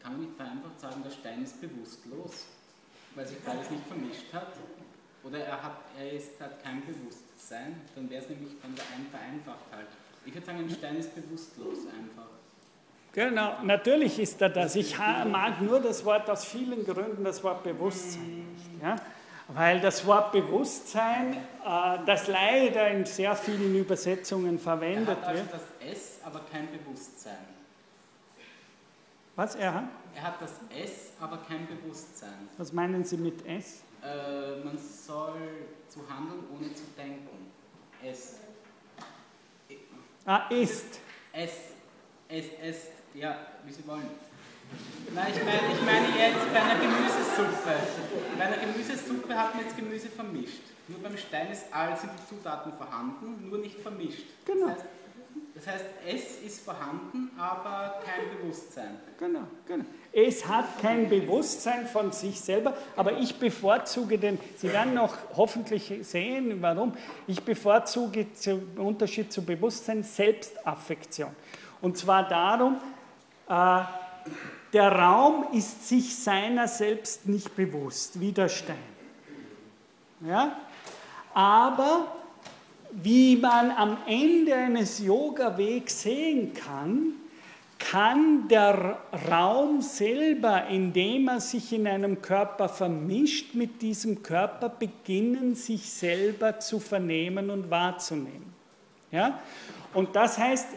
Kann man nicht vereinfacht sagen, der Stein ist bewusstlos, weil sich beides nicht vermischt hat? Oder er hat, er ist, hat kein Bewusstsein? Dann wäre es nämlich dann vereinfacht halt. Ich würde sagen, ein Stein ist bewusstlos einfach. Genau, natürlich ist er das. Ich mag nur das Wort aus vielen Gründen, das Wort Bewusstsein. Ja? Weil das Wort Bewusstsein, äh, das leider in sehr vielen Übersetzungen verwendet er hat also wird. das S, aber kein Bewusstsein. Was er hat? Er hat das S, aber kein Bewusstsein. Was meinen Sie mit S? Äh, man soll zu handeln, ohne zu denken. S. Ah, ist. S. S. S. Ja, wie Sie wollen. Nein, ich meine, ich meine jetzt bei einer Gemüsesuppe. Bei einer Gemüsesuppe hat man jetzt Gemüse vermischt. Nur beim Stein ist all sind die Zutaten vorhanden, nur nicht vermischt. Genau. Das heißt, das heißt, es ist vorhanden, aber kein Bewusstsein. Genau, genau. Es hat kein Bewusstsein von sich selber, aber ich bevorzuge den, Sie werden noch hoffentlich sehen, warum, ich bevorzuge im Unterschied zu Bewusstsein Selbstaffektion. Und zwar darum, äh, der Raum ist sich seiner selbst nicht bewusst, wie der Stein. Ja? Aber wie man am Ende eines Yoga-Wegs sehen kann, kann der Raum selber, indem er sich in einem Körper vermischt, mit diesem Körper beginnen, sich selber zu vernehmen und wahrzunehmen. Ja? Und das heißt,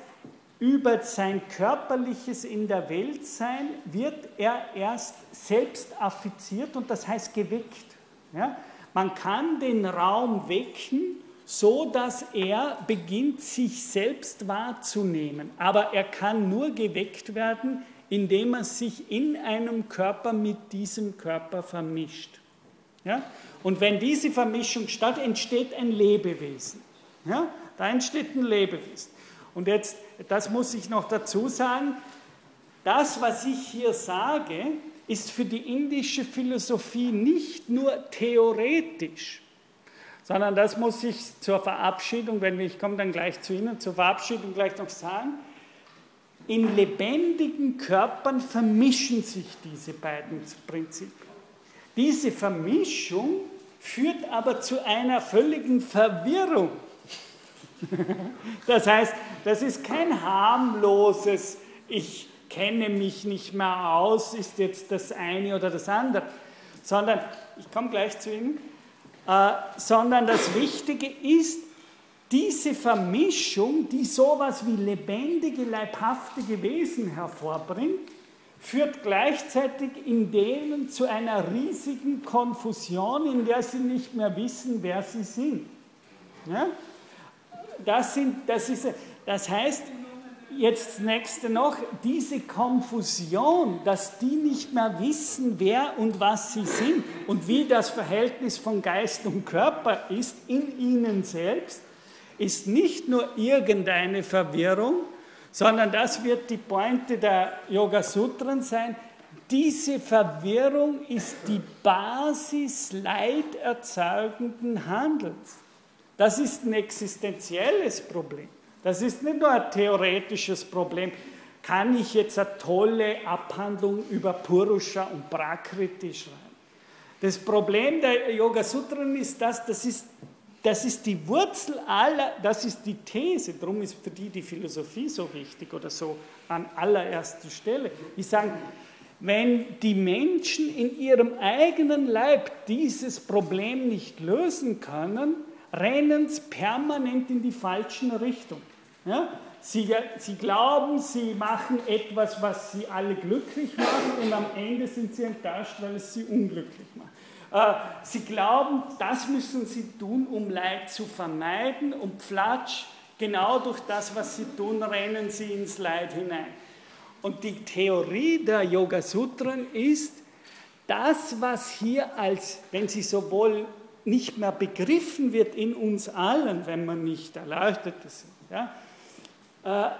über sein körperliches in der Welt sein wird er erst selbst affiziert und das heißt geweckt. Ja? Man kann den Raum wecken, so dass er beginnt, sich selbst wahrzunehmen. Aber er kann nur geweckt werden, indem er sich in einem Körper mit diesem Körper vermischt. Ja? Und wenn diese Vermischung statt, entsteht ein Lebewesen. Ja? Da entsteht ein Lebewesen. Und jetzt, das muss ich noch dazu sagen, das, was ich hier sage, ist für die indische Philosophie nicht nur theoretisch, sondern das muss ich zur Verabschiedung, wenn ich komme dann gleich zu Ihnen, zur Verabschiedung gleich noch sagen. In lebendigen Körpern vermischen sich diese beiden Prinzipien. Diese Vermischung führt aber zu einer völligen Verwirrung. Das heißt, das ist kein harmloses, ich kenne mich nicht mehr aus, ist jetzt das eine oder das andere, sondern, ich komme gleich zu Ihnen, äh, sondern das Wichtige ist, diese Vermischung, die sowas wie lebendige, leibhaftige Wesen hervorbringt, führt gleichzeitig in denen zu einer riesigen Konfusion, in der sie nicht mehr wissen, wer sie sind. Ja? Das, sind, das, ist, das heißt, jetzt das nächste noch, diese Konfusion, dass die nicht mehr wissen, wer und was sie sind und wie das Verhältnis von Geist und Körper ist in ihnen selbst, ist nicht nur irgendeine Verwirrung, sondern das wird die Pointe der Yoga Sutren sein. Diese Verwirrung ist die Basis leiderzeugenden Handelns. Das ist ein existenzielles Problem. Das ist nicht nur ein theoretisches Problem. Kann ich jetzt eine tolle Abhandlung über Purusha und Prakriti schreiben? Das Problem der Yoga Sutren ist, dass das ist, das ist die Wurzel aller, das ist die These, darum ist für die die Philosophie so wichtig oder so an allererster Stelle. Die sagen, wenn die Menschen in ihrem eigenen Leib dieses Problem nicht lösen können, rennen permanent in die falschen Richtung. Ja? Sie, sie glauben, sie machen etwas, was sie alle glücklich macht und am Ende sind sie enttäuscht, weil es sie unglücklich macht. Äh, sie glauben, das müssen sie tun, um Leid zu vermeiden und platsch, genau durch das, was sie tun, rennen sie ins Leid hinein. Und die Theorie der Yoga Sutren ist, das, was hier als, wenn Sie sowohl nicht mehr begriffen wird in uns allen, wenn man nicht Erleuchtete sind. Ja? Äh,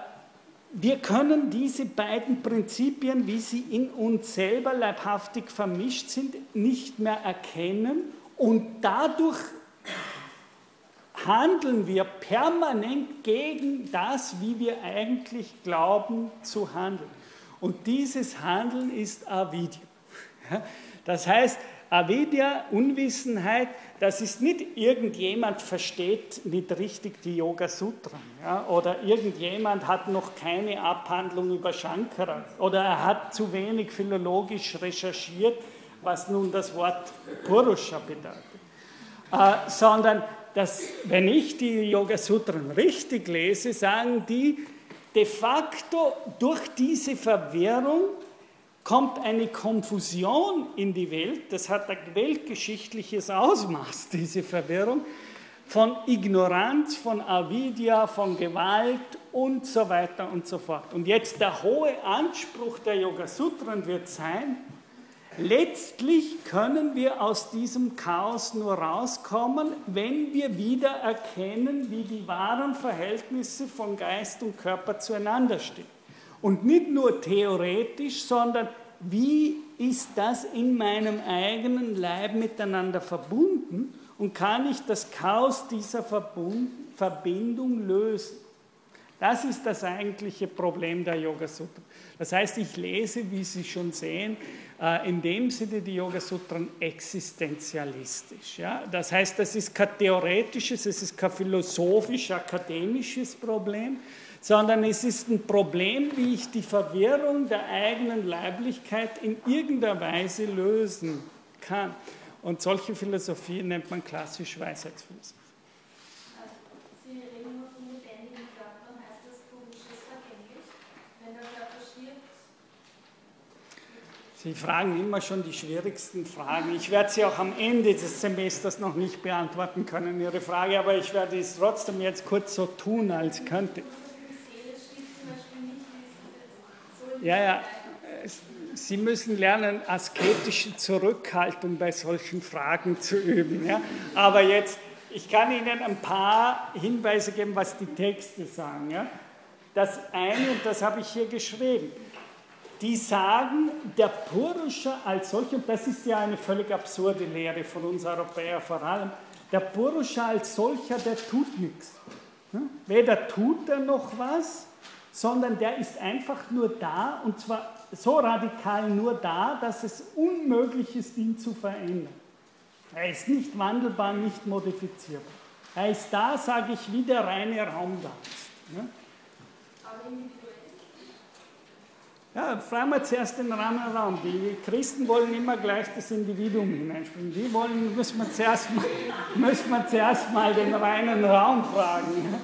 wir können diese beiden Prinzipien, wie sie in uns selber leibhaftig vermischt sind, nicht mehr erkennen und dadurch handeln wir permanent gegen das, wie wir eigentlich glauben zu handeln. Und dieses Handeln ist Avidya. Das heißt, Avidya, Unwissenheit, das ist nicht irgendjemand versteht nicht richtig die Yoga Sutra ja, oder irgendjemand hat noch keine Abhandlung über Shankara. Oder er hat zu wenig philologisch recherchiert, was nun das Wort Purusha bedeutet, äh, sondern dass, wenn ich die Yoga Sutren richtig lese, sagen die, de facto durch diese Verwirrung kommt eine Konfusion in die Welt, das hat ein weltgeschichtliches Ausmaß, diese Verwirrung, von Ignoranz, von Avidya, von Gewalt und so weiter und so fort. Und jetzt der hohe Anspruch der Yoga Sutren wird sein, letztlich können wir aus diesem Chaos nur rauskommen, wenn wir wieder erkennen, wie die wahren Verhältnisse von Geist und Körper zueinander stehen. Und nicht nur theoretisch, sondern wie ist das in meinem eigenen Leib miteinander verbunden und kann ich das Chaos dieser Verbindung lösen? Das ist das eigentliche Problem der Yoga Sutra. Das heißt, ich lese, wie Sie schon sehen, äh, in dem Sinne die Yoga Sutren existenzialistisch. Das heißt, das ist kein theoretisches, es ist kein philosophisch-akademisches Problem, sondern es ist ein Problem, wie ich die Verwirrung der eigenen Leiblichkeit in irgendeiner Weise lösen kann. Und solche Philosophie nennt man klassisch Weisheitsphilosophie. Sie reden nur von lebendigen Körpern, heißt das Purisches vergänglich? Wenn der Körper stirbt? Sie fragen immer schon die schwierigsten Fragen. Ich werde sie auch am Ende des Semesters noch nicht beantworten können, Ihre Frage, aber ich werde es trotzdem jetzt kurz so tun, als könnte. Ja, ja. Sie müssen lernen, asketische Zurückhaltung bei solchen Fragen zu üben. Ja? Aber jetzt, ich kann Ihnen ein paar Hinweise geben, was die Texte sagen. Ja? Das eine, und das habe ich hier geschrieben, die sagen, der Purusha als solcher, und das ist ja eine völlig absurde Lehre von uns Europäern vor allem, der Purusha als solcher, der tut nichts. Weder tut er noch was, sondern der ist einfach nur da und zwar so radikal nur da, dass es unmöglich ist, ihn zu verändern. Er ist nicht wandelbar, nicht modifizierbar. Er ist da, sage ich, wie der reine Raumgeist. Ne? Ja, fragen wir zuerst den reinen Raum. Die Christen wollen immer gleich das Individuum hineinspringen. Die wollen, müssen wir zuerst mal, müssen wir zuerst mal den reinen Raum fragen.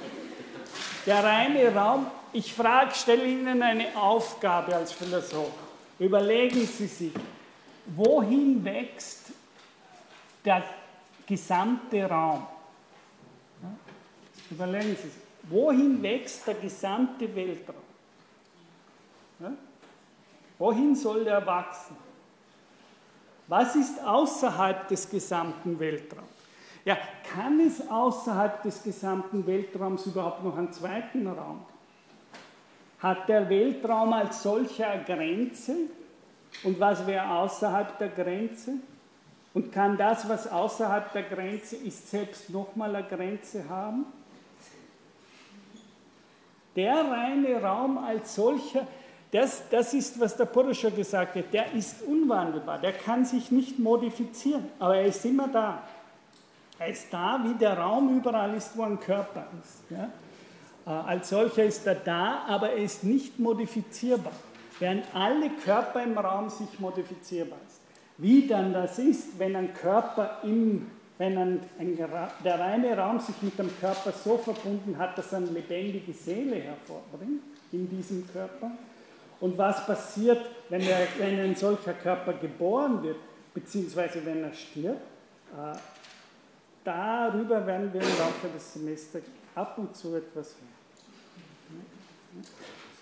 Der reine Raum ich frage, stelle Ihnen eine Aufgabe als Philosoph. Überlegen Sie sich, wohin wächst der gesamte Raum? Überlegen Sie sich, wohin wächst der gesamte Weltraum? Wohin soll der wachsen? Was ist außerhalb des gesamten Weltraums? Ja, kann es außerhalb des gesamten Weltraums überhaupt noch einen zweiten Raum geben? Hat der Weltraum als solcher Grenze? Und was wäre außerhalb der Grenze? Und kann das, was außerhalb der Grenze ist, selbst nochmal eine Grenze haben? Der reine Raum als solcher, das, das ist, was der Purusha gesagt hat, der ist unwandelbar, der kann sich nicht modifizieren, aber er ist immer da. Er ist da, wie der Raum überall ist, wo ein Körper ist. Ja? Äh, als solcher ist er da, aber er ist nicht modifizierbar, während alle Körper im Raum sich modifizierbar sind. Wie dann das ist, wenn ein Körper im, wenn ein, ein, der reine Raum sich mit dem Körper so verbunden hat, dass er eine lebendige Seele hervorbringt in diesem Körper. Und was passiert, wenn, er, wenn ein solcher Körper geboren wird, beziehungsweise wenn er stirbt? Äh, darüber werden wir im Laufe des Semesters ab und zu etwas hören.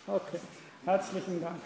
Okay, herzlichen Dank.